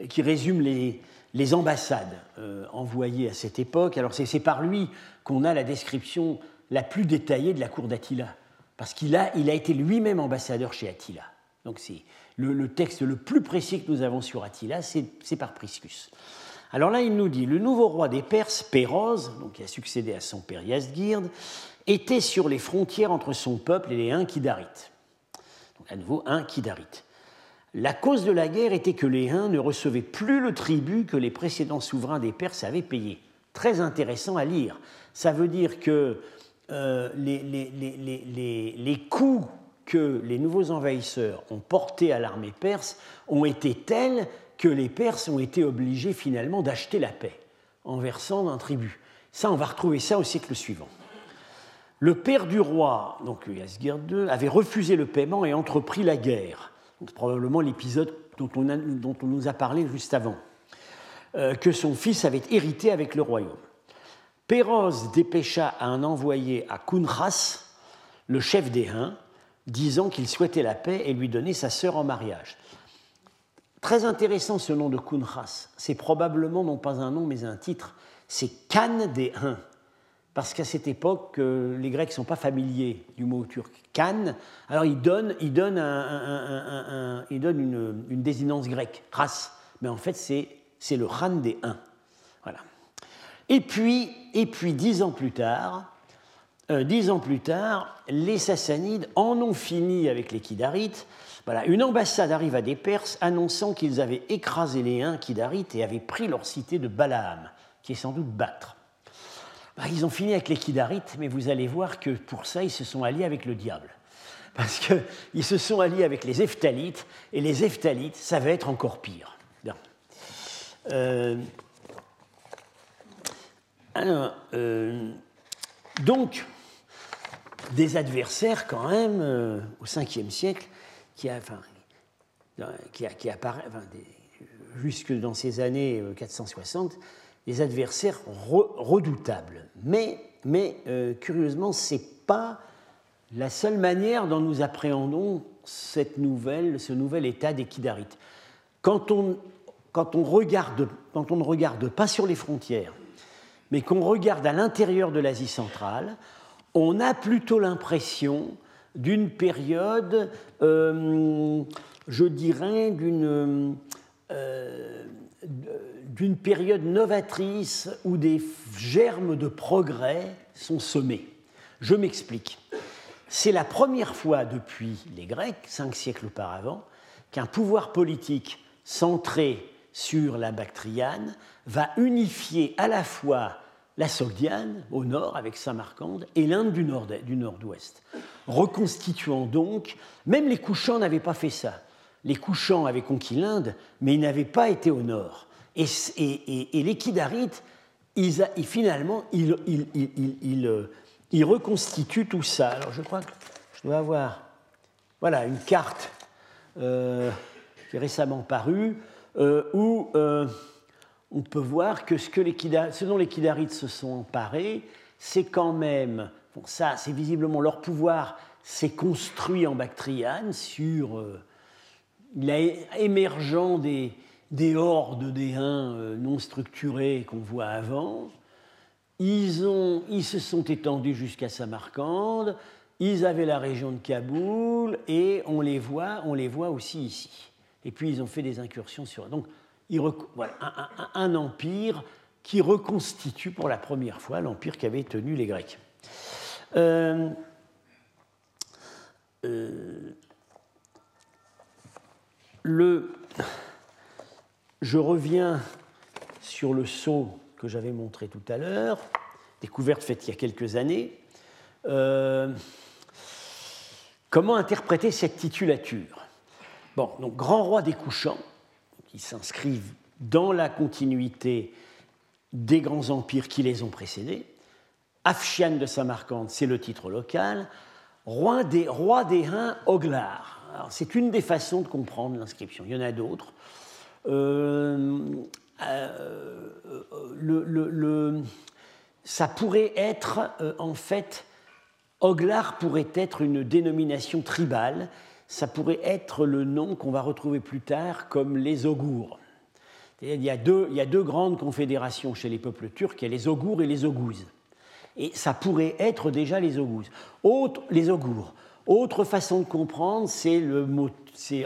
qui résume les, les ambassades euh, envoyées à cette époque. Alors c'est par lui qu'on a la description la plus détaillée de la cour d'Attila, parce qu'il a, il a été lui-même ambassadeur chez Attila. Donc c'est le, le, texte le plus précis que nous avons sur Attila, c'est par Priscus. Alors là, il nous dit le nouveau roi des Perses, Péroz, donc qui a succédé à son père Yazdgird, était sur les frontières entre son peuple et les Huns Kidarites. Donc à nouveau, Huns Kidarites. La cause de la guerre était que les Huns ne recevaient plus le tribut que les précédents souverains des Perses avaient payé. Très intéressant à lire. Ça veut dire que euh, les, les, les, coûts que les nouveaux envahisseurs ont portés à l'armée perse ont été tels que les Perses ont été obligés finalement d'acheter la paix en versant un tribut. Ça, on va retrouver ça au siècle suivant. Le père du roi, donc Yasgir II, avait refusé le paiement et entrepris la guerre. C'est probablement l'épisode dont, on nous a parlé juste avant, euh, que son fils avait hérité avec le royaume. Péroz dépêcha un envoyé à Kunras, le chef des Huns, disant qu'il souhaitait la paix et lui donner sa sœur en mariage. Très intéressant ce nom de Kunras. C'est probablement non pas un nom mais un titre. C'est Khan des Huns. Parce qu'à cette époque, euh, les Grecs ne sont pas familiers du mot turc Khan. Alors ils donnent, ils donnent, un, une, une, désinence grecque, ras. Mais en fait, c'est le Khan des Huns. Voilà. Et puis, et puis dix ans plus tard, euh, dix ans plus tard, les Sassanides en ont fini avec les Kidarites une ambassade arrive à des Perses annonçant qu'ils avaient écrasé les Huns Kidarites et avaient pris leur cité de Balaam, qui est sans doute Batre. Bah, ils ont fini avec les Kidarites, mais vous allez voir que pour ça, ils se sont alliés avec le diable. Parce qu'ils se sont alliés avec les Eftalites, et les Eftalites, ça va être encore pire. Euh, euh, donc, des adversaires quand même, euh, au 5e siècle, qui, apparaît, jusque dans ces années 460, euh, des adversaires redoutables. Mais, mais euh, curieusement, ce n'est pas la seule manière dont nous appréhendons cette nouvelle, ce nouvel état des Kidarites. Quand, on regarde, quand on ne regarde pas sur les frontières, mais qu'on regarde à l'intérieur de l'Asie centrale, on a plutôt l'impression d'une période, euh, je dirais, d'une d'une période novatrice où des germes de progrès sont semés. Je m'explique. C'est la première fois depuis les Grecs, cinq siècles auparavant, qu'un pouvoir politique centré sur la Bactriane va unifier à la fois la Sogdiane au nord avec Samarcande et l'Inde du nord-ouest, reconstituant donc, même les couchants n'avaient pas fait ça. Les couchants avaient conquis l'Inde, mais ils n'avaient pas été au nord. Et, les Kidarites, finalement, ils, ils, reconstituent tout ça. Alors je crois que je dois avoir voilà, une carte euh, qui est récemment parue, euh, où euh, on peut voir que ce, que les dont les Kidarites se sont emparés, c'est quand même, bon, ça, c'est visiblement leur pouvoir s'est construit en Bactriane sur l'émergent des, des hordes des Huns non structurés qu'on voit avant. Ils, ils se sont étendus jusqu'à Samarcande, ils avaient la région de Kaboul et on les voit, on les voit aussi ici. Et puis ils ont fait des incursions sur. Donc un, empire qui reconstitue pour la première fois l'empire qu'avaient tenu les Grecs. Euh, euh, je reviens sur le sceau que j'avais montré tout à l'heure, découverte faite il y a quelques années. Euh, Comment interpréter cette titulature? Bon, donc grand roi des couchants, qui s'inscrivent dans la continuité des grands empires qui les ont précédés. Afshian de Samarcande, c'est le titre local. Roi des, roi des Huns, Oglar. C'est une des façons de comprendre l'inscription. Il y en a d'autres. Euh, euh, ça pourrait être euh, en fait Oglar pourrait être une dénomination tribale, ça pourrait être le nom qu'on va retrouver plus tard comme les Ogours. Il y, a deux, grandes confédérations chez les peuples turcs, il y a les Ogours et les Oghuz. Et ça pourrait être déjà les Oghuz. Autre, les Ogours. Autre façon de comprendre, c'est le mot,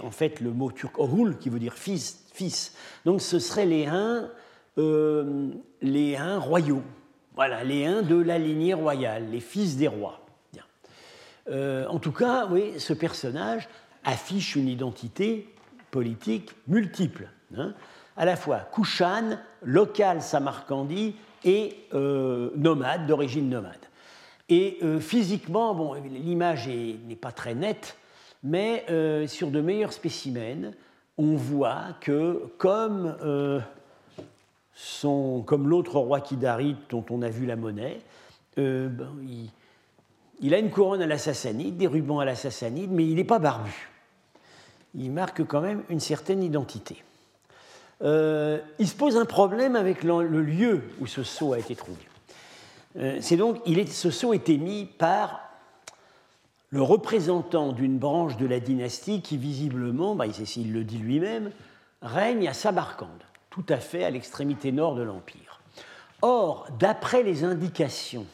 en fait le mot turc Oghul qui veut dire fils, fils. Donc ce seraient les Huns, euh, les Huns royaux. Voilà, les Huns de la lignée royale, les fils des rois. Euh, en tout cas, oui, ce personnage affiche une identité politique multiple, hein. à la fois Kushan, local samarcandi et euh, nomade, d'origine nomade. Et euh, physiquement, bon, l'image n'est pas très nette, mais sur de meilleurs spécimens, on voit que comme, comme l'autre roi Kidarit dont on a vu la monnaie, ben, il, il a une couronne à la sassanide, des rubans à la sassanide, mais il n'est pas barbu. Il marque quand même une certaine identité. Euh, il se pose un problème avec le, lieu où ce sceau a été trouvé. Euh, c'est donc, il est, ce sceau est émis par le représentant d'une branche de la dynastie qui visiblement, bah, il le dit lui-même, règne à Samarcande, tout à fait à l'extrémité nord de l'Empire. Or, d'après les indications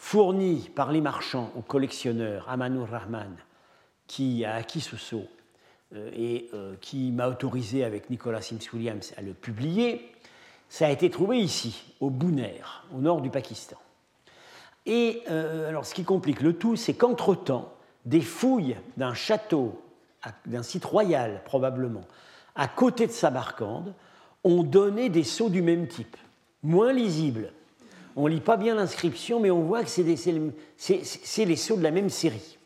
fourni par les marchands au collectionneur Amanur Rahman, qui a acquis ce sceau euh, et euh, qui m'a autorisé avec Nicolas Sims Williams à le publier, ça a été trouvé ici, au Bouner, au nord du Pakistan. Et euh, alors, ce qui complique le tout, c'est qu'entre-temps, des fouilles d'un château, d'un site royal probablement, à côté de Samarcande, ont donné des sceaux du même type, moins lisibles, on ne lit pas bien l'inscription, mais on voit que c'est les sceaux de la même série.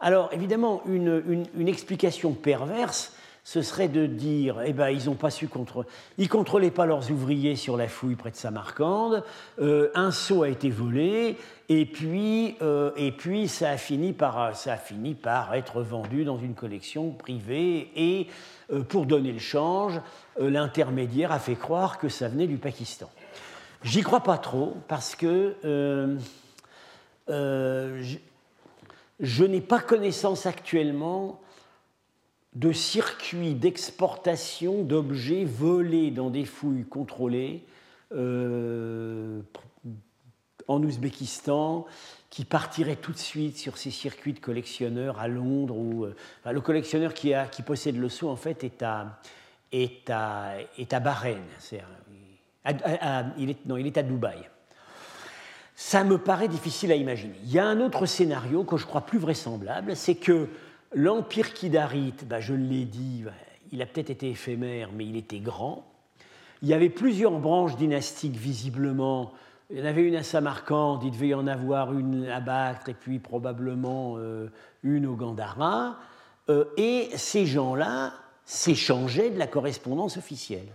Alors, évidemment, une, explication perverse, ce serait de dire, eh ben, ils n'ont pas su contrôler, ils contrôlaient pas leurs ouvriers sur la fouille près de Samarcande, euh, un sceau a été volé, et puis, euh, et puis ça, a fini par, ça a fini par être vendu dans une collection privée, et euh, pour donner le change, l'intermédiaire a fait croire que ça venait du Pakistan. J'y crois pas trop parce que euh, euh, je, n'ai pas connaissance actuellement de circuits d'exportation d'objets volés dans des fouilles contrôlées euh, en Ouzbékistan, qui partirait tout de suite sur ces circuits de collectionneurs à Londres. Où, le collectionneur qui possède le sceau, en fait, est à, est à, est à Bahreïn. Il, est, non, il est à Dubaï. Ça me paraît difficile à imaginer. Il y a un autre scénario que je crois plus vraisemblable, c'est que l'empire kidarite, bah, je l'ai dit, bah, il a peut-être été éphémère, mais il était grand. Il y avait plusieurs branches dynastiques visiblement. Il y en avait une à Samarcande, il devait y en avoir une à Bactre et puis probablement euh, une au Gandhara. Euh, et ces gens-là s'échangeaient de la correspondance officielle.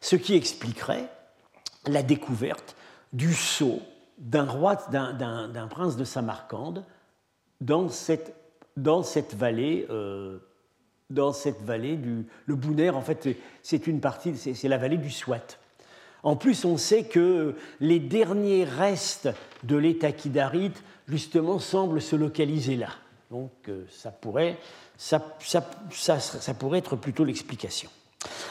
Ce qui expliquerait la découverte du sceau d'un roi, d'un prince de Samarcande dans cette, dans cette vallée. Euh, dans cette vallée du le Bouner, en fait, c'est une partie, c'est la vallée du Swat. En plus, on sait que les derniers restes de l'État kidarite, justement, semblent se localiser là. Donc, euh, ça pourrait, ça, ça, ça pourrait être plutôt l'explication.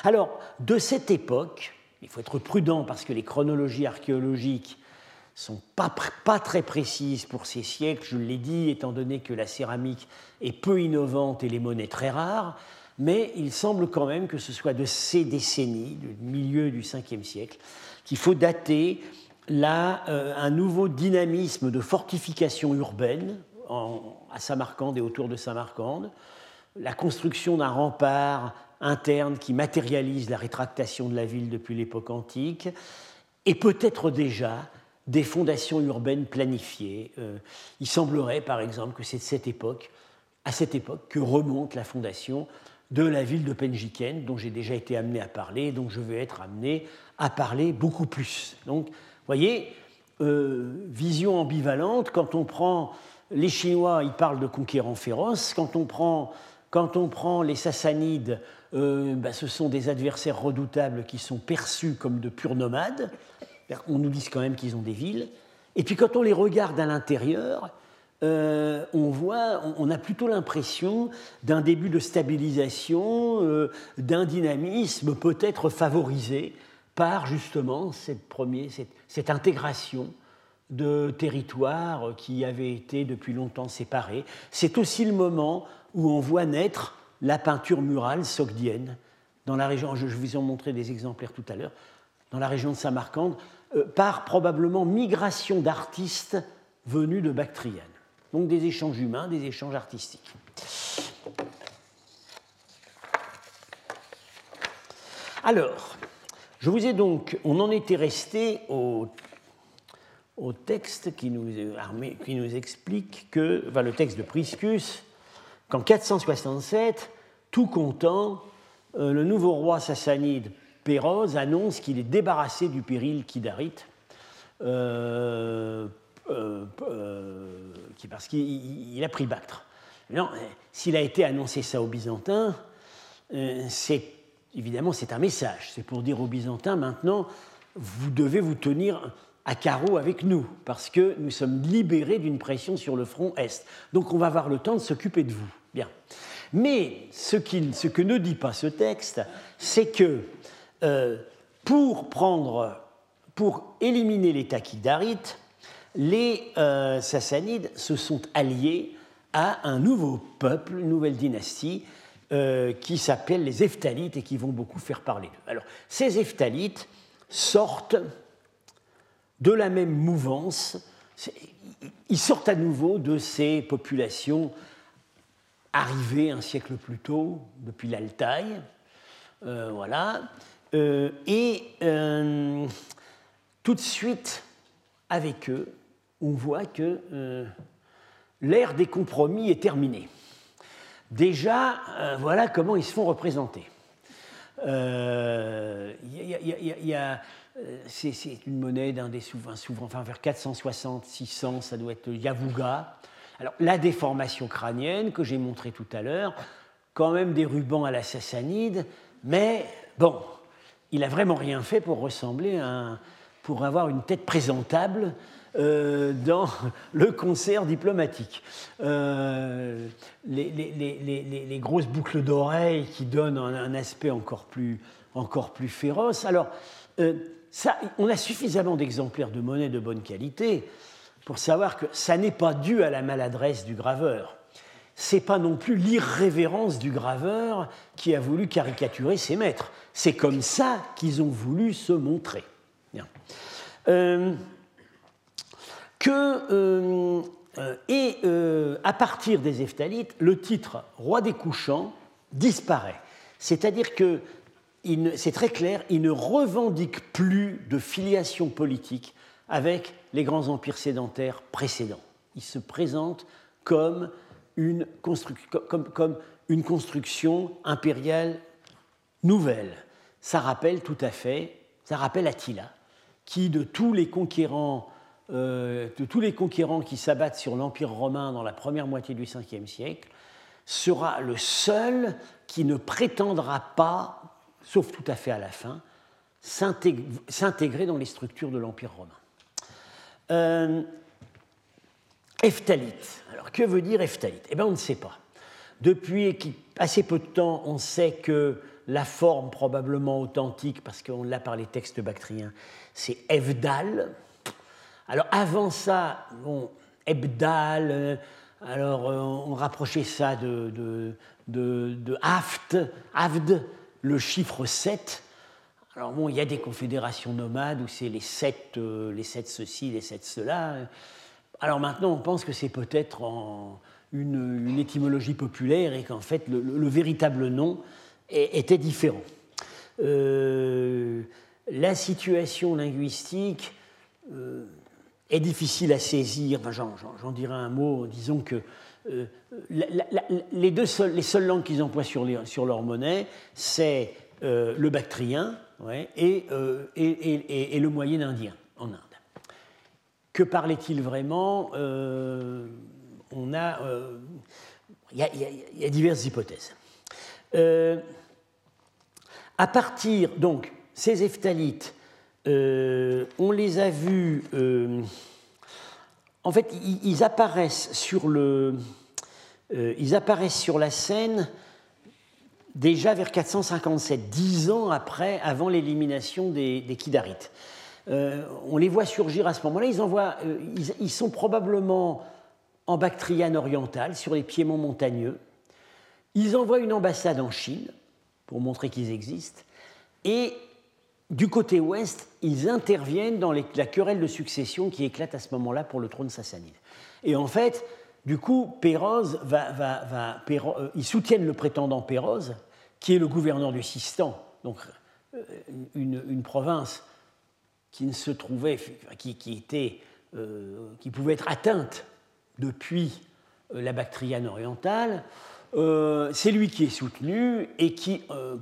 Alors, de cette époque, il faut être prudent parce que les chronologies archéologiques sont pas, pas très précises pour ces siècles, je l'ai dit, étant donné que la céramique est peu innovante et les monnaies très rares, mais il semble quand même que ce soit de ces décennies, du milieu du 5e siècle, qu'il faut dater là euh, un nouveau dynamisme de fortification urbaine à Samarcande et autour de Samarcande, la construction d'un rempart interne qui matérialise la rétractation de la ville depuis l'époque antique, et peut-être déjà des fondations urbaines planifiées. Euh, il semblerait, par exemple, que c'est cette époque, à cette époque que remonte la fondation de la ville de Penjiken, dont j'ai déjà été amené à parler, dont je vais être amené à parler beaucoup plus. Donc, voyez, euh, vision ambivalente, quand on prend les Chinois, ils parlent de conquérants féroces, quand on prend, quand on prend les Sassanides, euh, bah, ce sont des adversaires redoutables qui sont perçus comme de purs nomades, on nous dit quand même qu'ils ont des villes. Et puis quand on les regarde à l'intérieur, euh, on voit, on, a plutôt l'impression d'un début de stabilisation, euh, d'un dynamisme peut-être favorisé par justement cette, cette, intégration de territoires qui avaient été depuis longtemps séparés. C'est aussi le moment où on voit naître la peinture murale sogdienne dans la région. Je, vous en montrer des exemplaires tout à l'heure. Dans la région de Samarcande, euh, par probablement migration d'artistes venus de Bactriane. Donc des échanges humains, des échanges artistiques. Alors, je vous ai donc, on en était resté au, au texte qui nous, qui nous, explique que, enfin, le texte de Priscus, qu'en 467, tout content, euh, le nouveau roi sassanide Péroz annonce qu'il est débarrassé du péril kidarite, euh, euh, parce qu'il a pris Bactre. S'il a été annoncé ça aux Byzantins, c'est évidemment c'est un message. C'est pour dire aux Byzantins maintenant, vous devez vous tenir à carreau avec nous, parce que nous sommes libérés d'une pression sur le front Est. Donc on va avoir le temps de s'occuper de vous. Bien. Mais ce, que ne dit pas ce texte, c'est que euh, pour, prendre, pour éliminer les Taquidarites, les euh, Sassanides se sont alliés à un nouveau peuple, une nouvelle dynastie, euh, qui s'appelle les Eftalites et qui vont beaucoup faire parler d'eux. Alors, ces Eftalites sortent de la même mouvance, ils sortent à nouveau de ces populations arrivées un siècle plus tôt, depuis l'Altaï, voilà, euh, et euh, tout de suite, avec eux, on voit que euh, l'ère des compromis est terminée. Déjà, voilà comment ils se font représenter. c'est une monnaie d'un des souverains, souverains, enfin vers 460, 600, ça doit être Yavuga. Alors, la déformation crânienne que j'ai montrée tout à l'heure, quand même des rubans à la sassanide, mais bon, il a vraiment rien fait pour ressembler à pour avoir une tête présentable euh, dans le concert diplomatique. Euh, les, grosses boucles d'oreilles qui donnent un, aspect encore plus, encore plus féroce. Alors, euh, ça, on a suffisamment d'exemplaires de monnaie de bonne qualité pour savoir que ça n'est pas dû à la maladresse du graveur. C'est pas non plus l'irrévérence du graveur qui a voulu caricaturer ses maîtres. C'est comme ça qu'ils ont voulu se montrer. Euh, que, euh, euh, et à partir des Eftalites, le titre roi des couchants disparaît. C'est-à-dire que c'est très clair, il ne revendique plus de filiation politique avec les grands empires sédentaires précédents. Il se présente comme une, construction impériale nouvelle. Ça rappelle tout à fait, ça rappelle Attila, qui de tous les conquérants, euh, de tous les conquérants qui s'abattent sur l'Empire romain dans la première moitié du 5e siècle, sera le seul qui ne prétendra pas, sauf tout à fait à la fin, s'intégrer dans les structures de l'Empire romain. Euh, Alors, que veut dire Eftalite Eh bien, on ne sait pas. Depuis assez peu de temps, on sait que la forme probablement authentique, parce qu'on l'a par les textes bactriens, c'est Evdal. Alors avant ça, bon, Ebdal, euh, alors euh, on rapprochait ça de, de, de, le chiffre 7. Alors bon, il y a des confédérations nomades où c'est les sept, euh, les sept ceci, les sept cela. Alors maintenant, on pense que c'est peut-être une, étymologie populaire et qu'en fait, le, véritable nom était différent. Euh, la situation linguistique euh, est difficile à saisir. J'en dirai un mot. Disons que les, deux seules, les seules langues qu'ils emploient sur, sur, leur monnaie, c'est le bactrien et, et, le moyen indien en Inde. Que parlait-il vraiment On a, il y, y, a diverses hypothèses. À partir, donc, ces ephthalites, euh, on les a vus. Euh, en fait, apparaissent sur le, euh, ils apparaissent sur la scène déjà vers 457, dix ans après, avant l'élimination des, Kidarites. on les voit surgir à ce moment-là. Ils, envoient, ils, ils, sont probablement en Bactriane orientale, sur les piémonts montagneux. Ils envoient une ambassade en Chine pour montrer qu'ils existent. Et du côté ouest, ils interviennent dans la querelle de succession qui éclate à ce moment-là pour le trône sassanide. Et en fait, du coup, Péroz va, euh, ils soutiennent le prétendant Péroz, qui est le gouverneur du Sistan, donc euh, une, province qui ne se trouvait, qui, était, euh, qui pouvait être atteinte depuis la Bactriane orientale. Euh, c'est lui qui est soutenu et qui euh,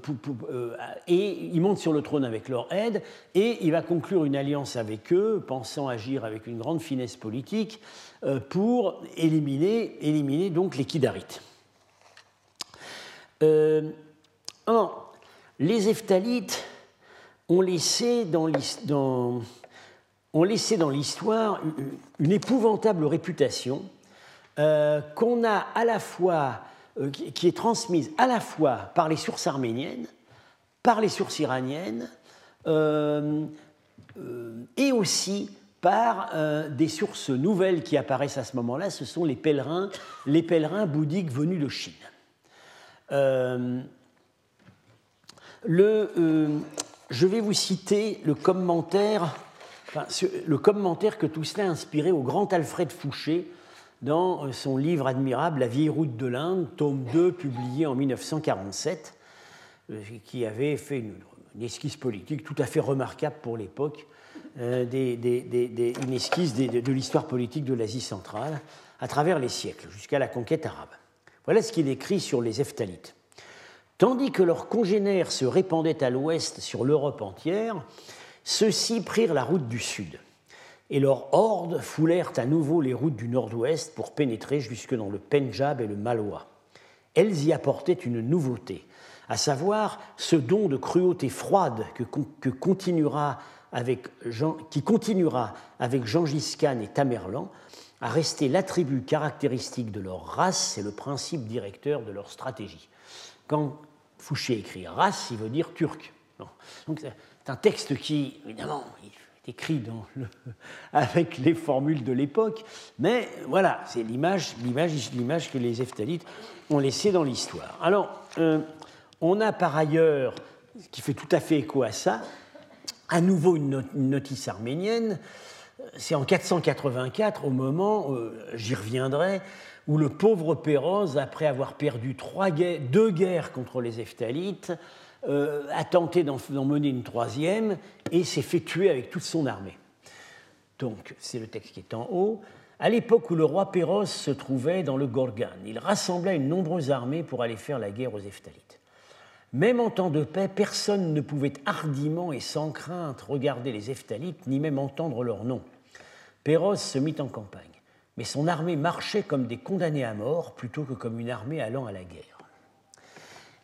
euh, et il monte sur le trône avec leur aide et il va conclure une alliance avec eux, pensant agir avec une grande finesse politique pour éliminer, donc les Kidarites. Les Eftalites ont laissé dans l'histoire une épouvantable réputation qu'on a à la fois euh, qui est transmise à la fois par les sources arméniennes, par les sources iraniennes, euh, euh, et aussi par des sources nouvelles qui apparaissent à ce moment-là, ce sont les pèlerins, les pèlerins bouddhiques venus de Chine. je vais vous citer le commentaire, le commentaire que tout cela a inspiré au grand Alfred Fouché, dans son livre admirable La vieille route de l'Inde, tome 2, publié en 1947, euh, qui avait fait une, esquisse politique tout à fait remarquable pour l'époque, euh, une esquisse de, l'histoire politique de l'Asie centrale à travers les siècles, jusqu'à la conquête arabe. Voilà ce qu'il écrit sur les Eftalites. Tandis que leurs congénères se répandaient à l'ouest sur l'Europe entière, ceux-ci prirent la route du sud et leurs hordes foulèrent à nouveau les routes du nord-ouest pour pénétrer jusque dans le Pendjab et le Malwa. Elles y apportaient une nouveauté, à savoir ce don de cruauté froide que, continuera avec Jean, qui continuera avec Gengis Khan et Tamerlan à rester l'attribut caractéristique de leur race et le principe directeur de leur stratégie. Quand Fouché écrit race, il veut dire turc. Donc c'est un texte qui, évidemment, écrit avec les formules de l'époque, mais voilà, c'est l'image, que les Eftalites ont laissée dans l'histoire. Alors, euh, on a par ailleurs, ce qui fait tout à fait écho à ça, à nouveau une, notice arménienne. C'est en 484, au moment, euh, j'y reviendrai, où le pauvre Péroz, après avoir perdu deux guerres contre les Eftalites, euh, a tenté d'en mener une troisième et s'est fait tuer avec toute son armée. Donc, c'est le texte qui est en haut. À l'époque où le roi Péroz se trouvait dans le Gorgan, il rassembla une nombreuse armée pour aller faire la guerre aux Eftalites. Même en temps de paix, personne ne pouvait hardiment et sans crainte regarder les Eftalites, ni même entendre leur nom. Péroz se mit en campagne, mais son armée marchait comme des condamnés à mort plutôt que comme une armée allant à la guerre.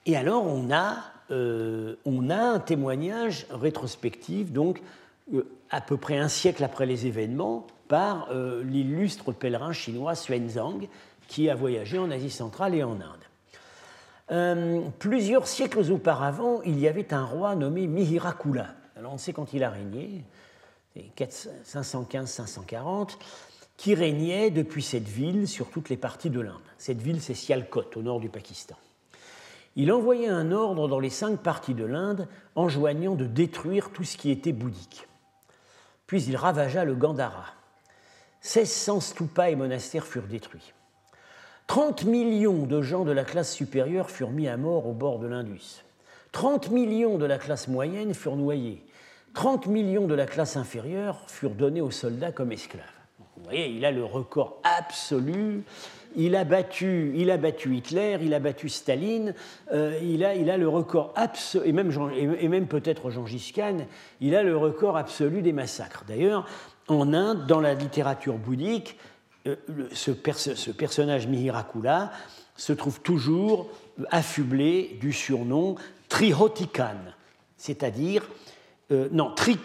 Et alors on a, euh, on a un témoignage rétrospectif, donc euh, à peu près un siècle après les événements, par euh, l'illustre pèlerin chinois Xuanzang, qui a voyagé en Asie centrale et en Inde. plusieurs siècles auparavant, il y avait un roi nommé Mihirakula. Alors on sait quand il a régné, 515-540, qui régnait depuis cette ville sur toutes les parties de l'Inde. Cette ville, c'est Sialkot, au nord du Pakistan il envoyait un ordre dans les cinq parties de l'Inde enjoignant de détruire tout ce qui était bouddhique. Puis il ravagea le Gandhara. 1600 stupas et monastères furent détruits. 30 millions de gens de la classe supérieure furent mis à mort au bord de l'Indus. 30 millions de la classe moyenne furent noyés. 30 millions de la classe inférieure furent donnés aux soldats comme esclaves. Vous voyez, il a le record absolu il a battu, Hitler, il a battu Staline, euh, il, a, le record absolu, et même, peut-être Jean Khan, il a le record absolu des massacres. D'ailleurs, en Inde, dans la littérature bouddhique, euh, ce, personnage Mihirakula se trouve toujours affublé du surnom Trihotikan, c'est-à-dire, euh, non, tri,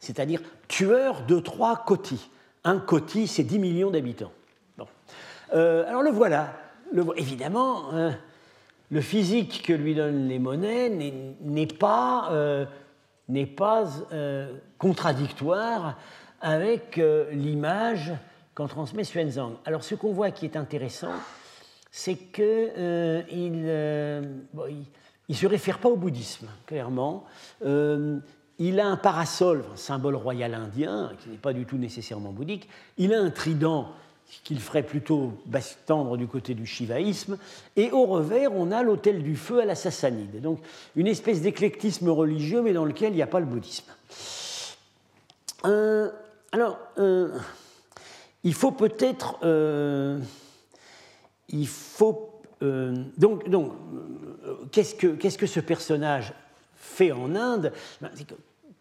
c'est-à-dire tueur de trois kotis. Un koti, c'est 10 millions d'habitants. Euh, alors le voilà. évidemment, hein, le physique que lui donnent les monnaies n'est pas, euh, euh, contradictoire avec l'image qu'en transmet Xuanzang. Alors ce qu'on voit qui est intéressant, c'est qu'il il, il se réfère pas au bouddhisme, clairement. il a un parasol, un symbole royal indien, qui n'est pas du tout nécessairement bouddhique. Il a un trident qu'il ferait plutôt tendre du côté du shivaïsme. Et au revers, on a l'autel du feu à la sassanide. Donc une espèce d'éclectisme religieux, mais dans lequel il n'y a pas le bouddhisme. Euh, alors, euh, il faut peut-être. Euh, il faut. donc, donc qu'est-ce que, ce personnage fait en Inde? Ben,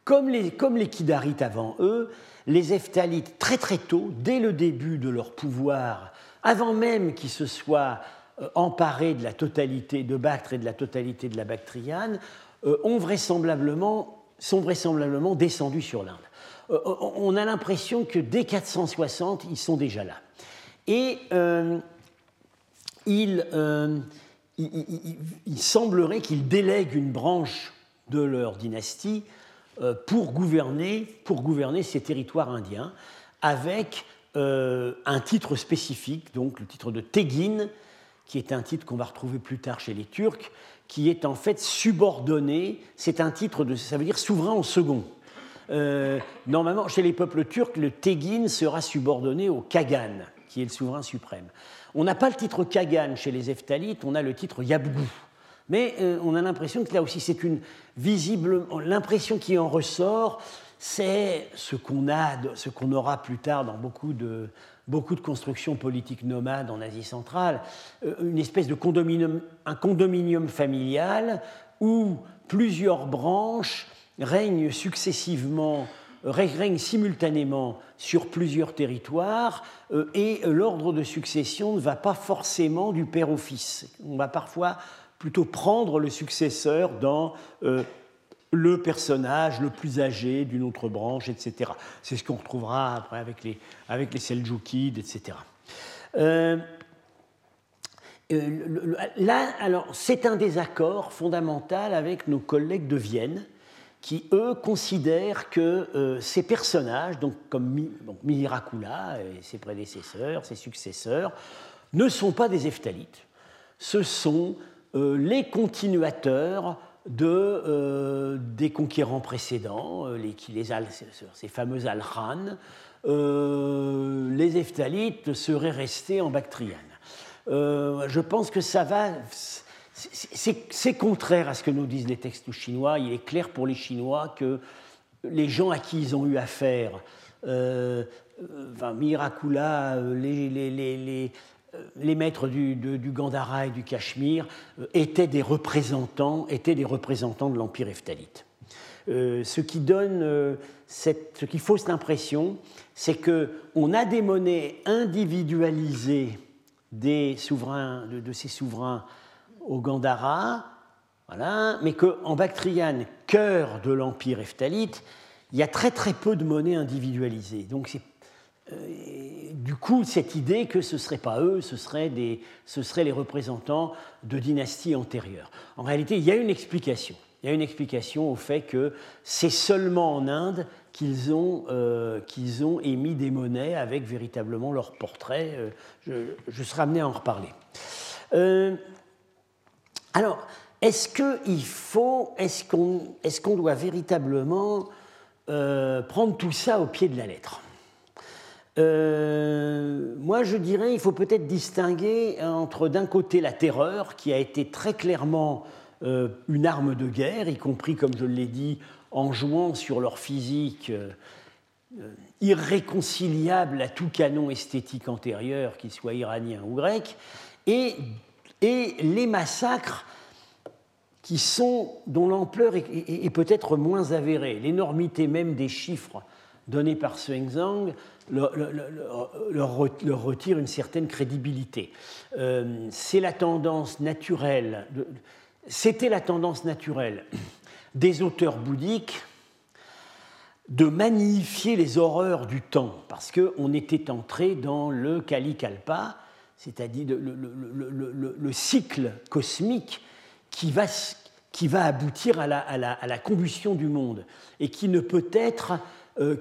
comme les, comme les Kidarites avant eux, les Eftalites, très très tôt, dès le début de leur pouvoir, avant même qu'ils se soient euh, emparés de la totalité de Bactre et de la totalité de la Bactriane, euh, ont vraisemblablement, sont vraisemblablement descendus sur l'Inde. Euh, on a l'impression que dès 460, ils sont déjà là. Et il, semblerait qu'ils délèguent une branche de leur dynastie pour gouverner, pour gouverner ces territoires indiens avec euh, un titre spécifique, donc le titre de Tegin, qui est un titre qu'on va retrouver plus tard chez les Turcs, qui est en fait subordonné, c'est un titre de, ça veut dire souverain en second. Euh, normalement, chez les peuples turcs, le Tegin sera subordonné au Kagan, qui est le souverain suprême. On n'a pas le titre Kagan chez les Eftalites, on a le titre Yabgou. Mais euh, on a l'impression que là aussi, c'est une visible. L'impression qui en ressort, c'est ce qu'on a, ce qu'on aura plus tard dans beaucoup de, beaucoup de constructions politiques nomades en Asie centrale, euh, une espèce de condominium, un condominium familial où plusieurs branches règnent successivement, règnent simultanément sur plusieurs territoires, euh, et l'ordre de succession ne va pas forcément du père au fils. On va parfois plutôt prendre le successeur dans euh, le personnage le plus âgé d'une autre branche, etc. C'est ce qu'on retrouvera après avec les, avec les Seljoukides, etc. Euh, euh, là, alors, c'est un désaccord fondamental avec nos collègues de Vienne, qui, eux, considèrent que ces personnages, donc comme Mirakula et ses prédécesseurs, ses successeurs, ne sont pas des Eftalites. Ce sont les continuateurs de, des conquérants précédents, les, les, ces fameux Al-Khan, les Eftalites seraient restés en Bactriane. Euh, je pense que ça va. C'est contraire à ce que nous disent les textes chinois. Il est clair pour les Chinois que les gens à qui ils ont eu affaire, euh, Mirakula, les, les, les, les maîtres du, du, Gandhara et du Cachemire étaient des représentants, étaient des représentants de l'empire Eftalite. Euh, ce qui donne cette, ce qui fausse l'impression, c'est que on a des monnaies individualisées des souverains, de, ces souverains au Gandhara, voilà, mais qu'en Bactriane, cœur de l'empire Eftalite, il y a très très peu de monnaies individualisées. Donc euh, du coup, cette idée que ce ne seraient pas eux, ce seraient, les représentants de dynasties antérieures. En réalité, il y a une explication. Il y a une explication au fait que c'est seulement en Inde qu'ils ont, euh, qu'ils ont émis des monnaies avec véritablement leur portrait. Euh, je, serai amené à en reparler. Euh, alors, est-ce qu'il faut, est-ce qu'on est qu'on doit véritablement prendre tout ça au pied de la lettre? Moi, je dirais, il faut peut-être distinguer entre d'un côté la terreur, qui a été très clairement une arme de guerre, y compris, comme je l'ai dit, en jouant sur leur physique euh, euh, irréconciliable à tout canon esthétique antérieur, qu'il soit iranien ou grec, et, et les massacres qui sont, dont l'ampleur est, peut-être moins avérée. L'énormité même des chiffres donnés par Xuanzang leur, retire une certaine crédibilité. Euh, c'est la tendance naturelle, c'était la tendance naturelle des auteurs bouddhiques de magnifier les horreurs du temps, parce qu'on était entré dans le Kalikalpa, c'est-à-dire le, cycle cosmique qui va, qui va aboutir à la, combustion du monde et qui ne peut être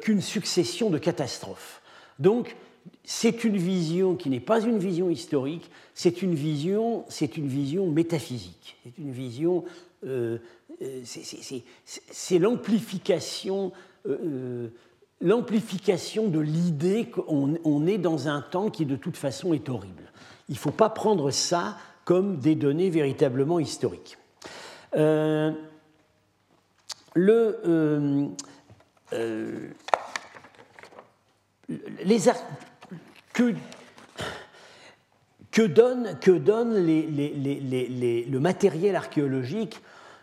qu'une succession de catastrophes. Donc, c'est une vision qui n'est pas une vision historique, c'est une vision, c'est une vision métaphysique, c'est une vision euh, euh, c'est l'amplification euh, euh, l'amplification de l'idée qu'on est dans un temps qui de toute façon est horrible. Il ne faut pas prendre ça comme des données véritablement historiques. le, les que, que donne, que donne le matériel archéologique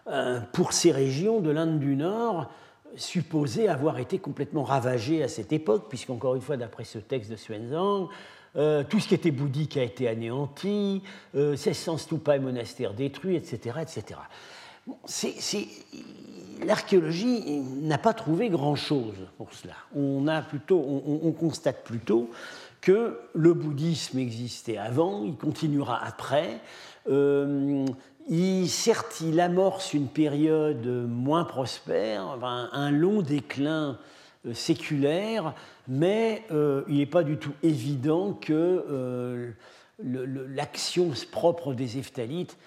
euh, pour ces régions de l'Inde du Nord supposées avoir été complètement ravagées à cette époque, puisqu'encore une fois, d'après ce texte de Xuanzang, euh, tout ce qui était bouddhique a été anéanti, euh, 1600 stupas et monastères détruits, etc. etc. L'archéologie n'a pas trouvé grand-chose pour cela. On, constate plutôt que le bouddhisme existait avant, il continuera après. Euh, il, certes, il amorce une période moins prospère, un long déclin euh, séculaire, mais euh, il n'est pas du tout évident que l'action propre des Eftalites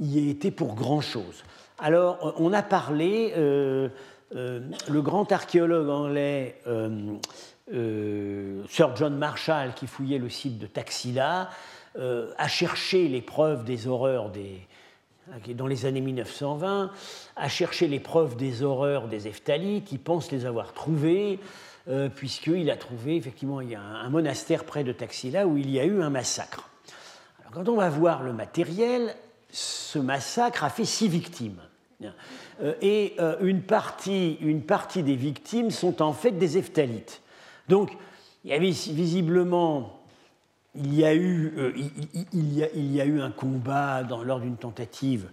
y ait été pour grand-chose. Alors, on a parlé, le grand archéologue anglais Sir John Marshall, qui fouillait le site de Taxila, a cherché les preuves des horreurs des, dans les années 1920, a cherché les preuves des horreurs des Eftalites. Il pense les avoir trouvées, euh, puisqu'il a trouvé, effectivement, il y a un, monastère près de Taxila où il y a eu un massacre. Alors, quand on va voir le matériel, ce massacre a fait six victimes. Euh, et euh, une, partie, une partie des victimes sont en fait des Eftalites. Donc, il y visiblement il y a eu, un combat dans, lors d'une tentative,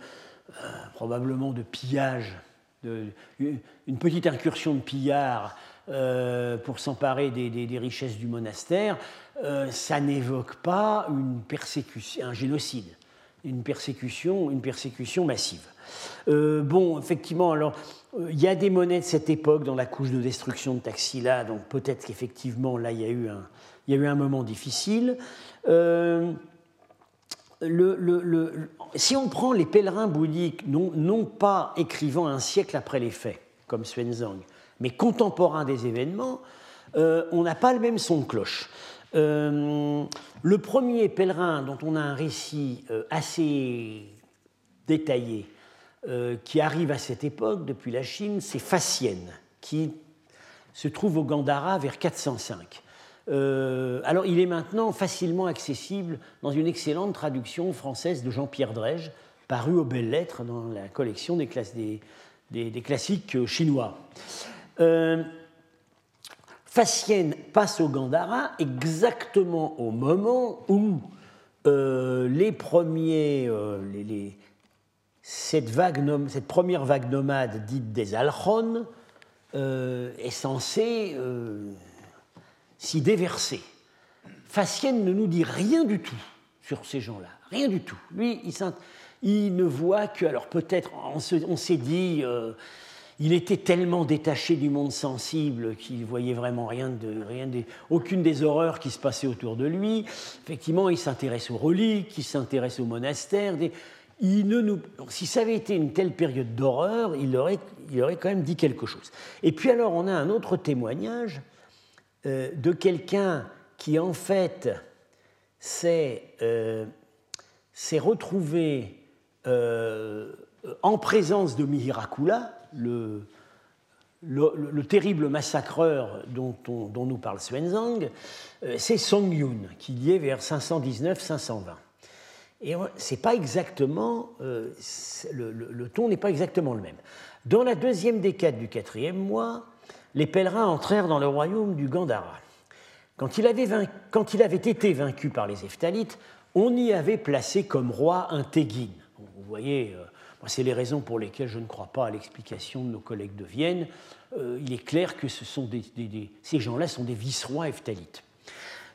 euh, probablement de pillage, une petite incursion de pillards pour s'emparer des, des, richesses du monastère. ça n'évoque pas une persécution, un génocide. Une persécution, une persécution massive. bon, effectivement, alors il y a des monnaies de cette époque dans la couche de destruction de Taxila, donc peut-être qu'effectivement là il y a eu un, il y a eu un moment difficile. le, le, si on prend les pèlerins bouddhiques, non, non, pas écrivant un siècle après les faits, comme Xuanzang, mais contemporains des événements, euh, on n'a pas le même son de cloche. Euh, le premier pèlerin dont on a un récit euh, assez détaillé qui arrive à cette époque, depuis la Chine, c'est Facienne, qui se trouve au Gandhara vers 405. alors il est maintenant facilement accessible dans une excellente traduction française de Jean-Pierre Drège, parue aux belles lettres dans la collection des classiques chinois. Facienne passe au Gandhara exactement au moment où euh, les premiers, euh, cette, première vague nomade dite des Alchon euh, est censée s'y déverser. Facienne ne nous dit rien du tout sur ces gens-là, rien du tout. Lui, il, ne voit que, alors peut-être, on s'est dit il était tellement détaché du monde sensible qu'il voyait vraiment rien de, rien aucune des horreurs qui se passaient autour de lui. Effectivement, il s'intéresse aux reliques, il s'intéresse aux monastères. Il ne si ça avait été une telle période d'horreur, il aurait, il aurait quand même dit quelque chose. Et puis alors, on a un autre témoignage euh, de quelqu'un qui, en fait, s'est euh, retrouvé euh, en présence de Mihirakula, le, le, terrible massacreur dont, nous parle Xuanzang, euh, c'est Song Yun, qui y est vers 519-520. Et c'est pas exactement, euh, le, ton n'est pas exactement le même. Dans la deuxième décade du quatrième mois, les pèlerins entrèrent dans le royaume du Gandhara. Quand il avait, été vaincu par les Eftalites, on y avait placé comme roi un Tegin. Vous voyez, euh, c'est les raisons pour lesquelles je ne crois pas à l'explication de nos collègues de Vienne. Euh, il est clair que ce sont ces gens-là sont des vice-rois eftalites.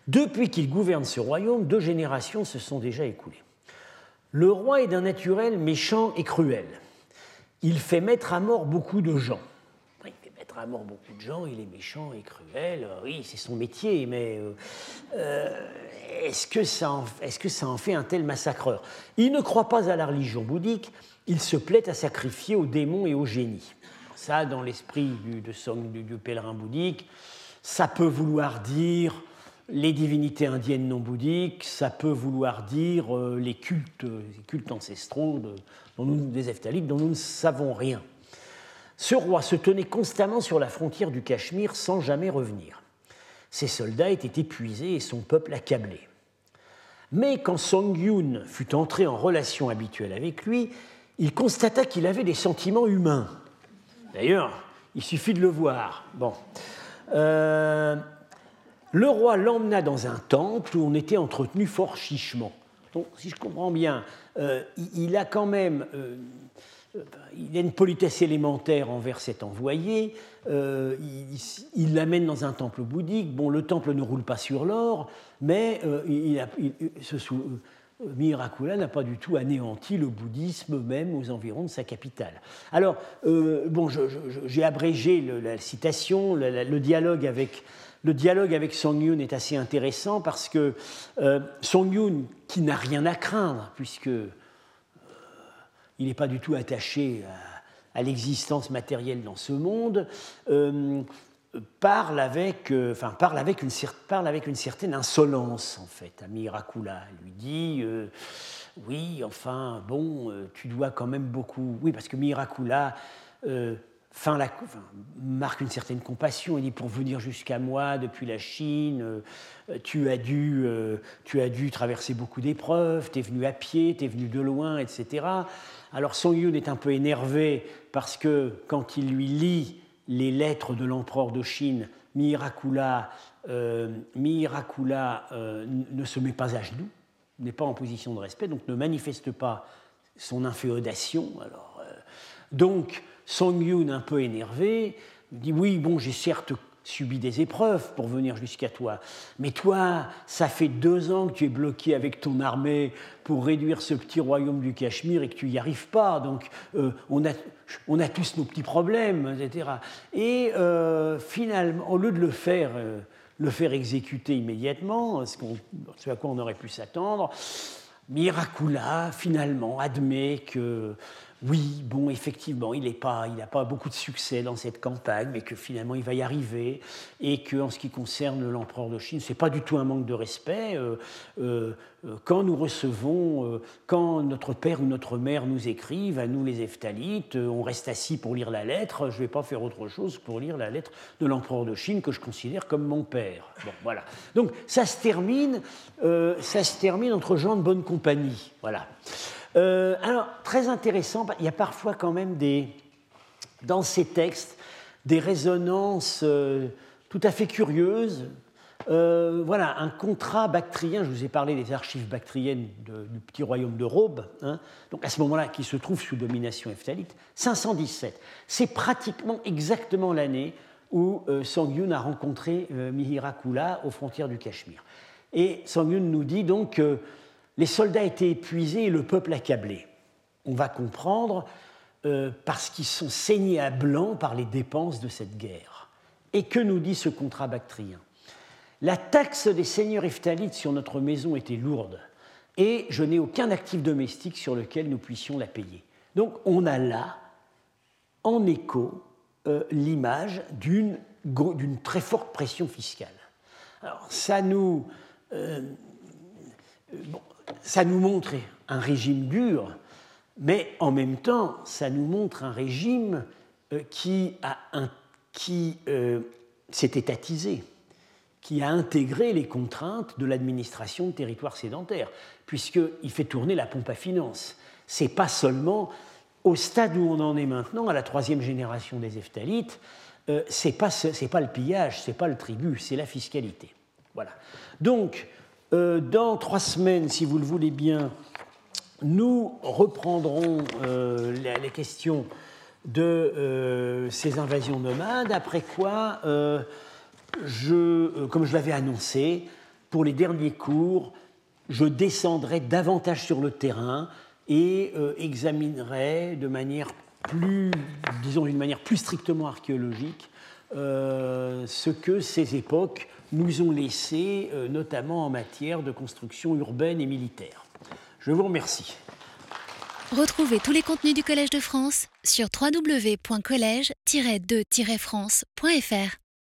Depuis qu'il gouverne ce royaume, deux générations se sont déjà écoulées. Le roi est d'un naturel méchant et cruel. Il fait mettre à mort beaucoup de gens. Il fait mettre à mort beaucoup de gens, il est méchant et cruel. Oui, c'est son métier, mais euh, euh, est-ce que, est que, ça en fait un tel massacreur? Il ne croit pas à la religion bouddhique, il se plaît à sacrifier aux démons et aux génies. Ça, dans l'esprit du, du, pèlerin bouddhique, ça peut vouloir dire les divinités indiennes non bouddhiques, ça peut vouloir dire euh, les cultes, les cultes ancestraux des Eftalites dont nous ne savons rien. Ce roi se tenait constamment sur la frontière du Cachemire sans jamais revenir. Ses soldats étaient épuisés et son peuple accablé. Mais quand Song Yun fut entré en relation habituelle avec lui, il constata qu'il avait des sentiments humains. D'ailleurs, il suffit de le voir. Bon. Euh, le roi l'emmena dans un temple où on était entretenu fort chichement. Donc, si je comprends bien, euh, il a quand même euh, il a une politesse élémentaire envers cet envoyé. il l'amène dans un temple bouddhique. Bon, le temple ne roule pas sur l'or, mais il, se, Mirakula n'a pas du tout anéanti le bouddhisme même aux environs de sa capitale. Alors, euh, bon, j'ai abrégé la citation, le, dialogue avec, Song Yun est assez intéressant parce que euh, Song Yun, qui n'a rien à craindre, puisque euh, il n'est pas du tout attaché à l'existence matérielle dans ce monde, parle avec, euh, enfin, parle, avec une, certaine insolence, en fait, à Mirakula. Il lui dit euh, Oui, enfin, bon, euh, tu dois quand même beaucoup. Oui, parce que Mirakula fin la, marque une certaine compassion. Il dit Pour venir jusqu'à moi depuis la Chine, tu, as dû, tu as dû traverser beaucoup d'épreuves, tu es venu à pied, tu es venu de loin, etc. Alors Song Yun est un peu énervé parce que quand il lui lit les lettres de l'empereur de Chine, Mihirakula, euh, euh, ne se met pas à genoux, n'est pas en position de respect, donc ne manifeste pas son inféodation. Alors, euh, donc, Song Yun, un peu énervé, dit Oui, bon, j'ai certes, subi des épreuves pour venir jusqu'à toi. Mais toi, ça fait deux ans que tu es bloqué avec ton armée pour réduire ce petit royaume du Cachemire et que tu n'y arrives pas. Donc, euh, on, a, on, a, tous nos petits problèmes, etc. Et euh, finalement, au lieu de le faire, euh, le faire exécuter immédiatement, ce, ce à quoi on aurait pu s'attendre, Miracula, finalement, admet que oui, bon, effectivement, il n'a pas, pas beaucoup de succès dans cette campagne, mais que finalement il va y arriver, et que en ce qui concerne l'empereur de Chine, c'est pas du tout un manque de respect. Euh, euh, euh, quand nous recevons, quand notre père ou notre mère nous écrivent, à nous les Eftalites, on reste assis pour lire la lettre. Je ne vais pas faire autre chose pour lire la lettre de l'empereur de Chine que je considère comme mon père. Bon, voilà. Donc ça se termine, ça se termine entre gens de bonne compagnie. Voilà. Euh, alors, très intéressant, il y a parfois quand même des, dans ces textes des résonances euh, tout à fait curieuses. Euh, voilà, un contrat bactrien, je vous ai parlé des archives bactriennes du petit royaume de hein, donc à ce moment-là, qui se trouve sous domination ephthalite, 517. C'est pratiquement exactement l'année où Sangyun a rencontré Mihirakula aux frontières du Cachemire. Et Sangyun nous dit donc les soldats étaient épuisés et le peuple accablé. On va comprendre euh, parce qu'ils sont saignés à blanc par les dépenses de cette guerre. Et que nous dit ce contrat bactrien La taxe des seigneurs eftalites sur notre maison était lourde et je n'ai aucun actif domestique sur lequel nous puissions la payer. Donc on a là, en écho, euh, l'image d'une très forte pression fiscale. Alors ça nous... Euh, bon, ça nous montre un régime dur, mais en même temps, ça nous montre un régime euh, qui, qui euh, s'est étatisé, qui a intégré les contraintes de l'administration de territoire sédentaire, puisqu'il fait tourner la pompe à finances. C'est pas seulement au stade où on en est maintenant, à la troisième génération des Eftalites, euh, c'est pas, pas le pillage, c'est pas le tribut, c'est la fiscalité. Voilà. Donc, dans trois semaines, si vous le voulez bien, nous reprendrons euh, les, questions de euh, ces invasions nomades, après quoi, je, comme je l'avais annoncé, pour les derniers cours, je descendrai davantage sur le terrain et examinerai de manière plus, disons d'une manière plus strictement archéologique, ce que ces époques nous ont laissé, euh, notamment en matière de construction urbaine et militaire. Je vous remercie. Retrouvez tous les contenus du Collège de France sur www.colège-2-france.fr.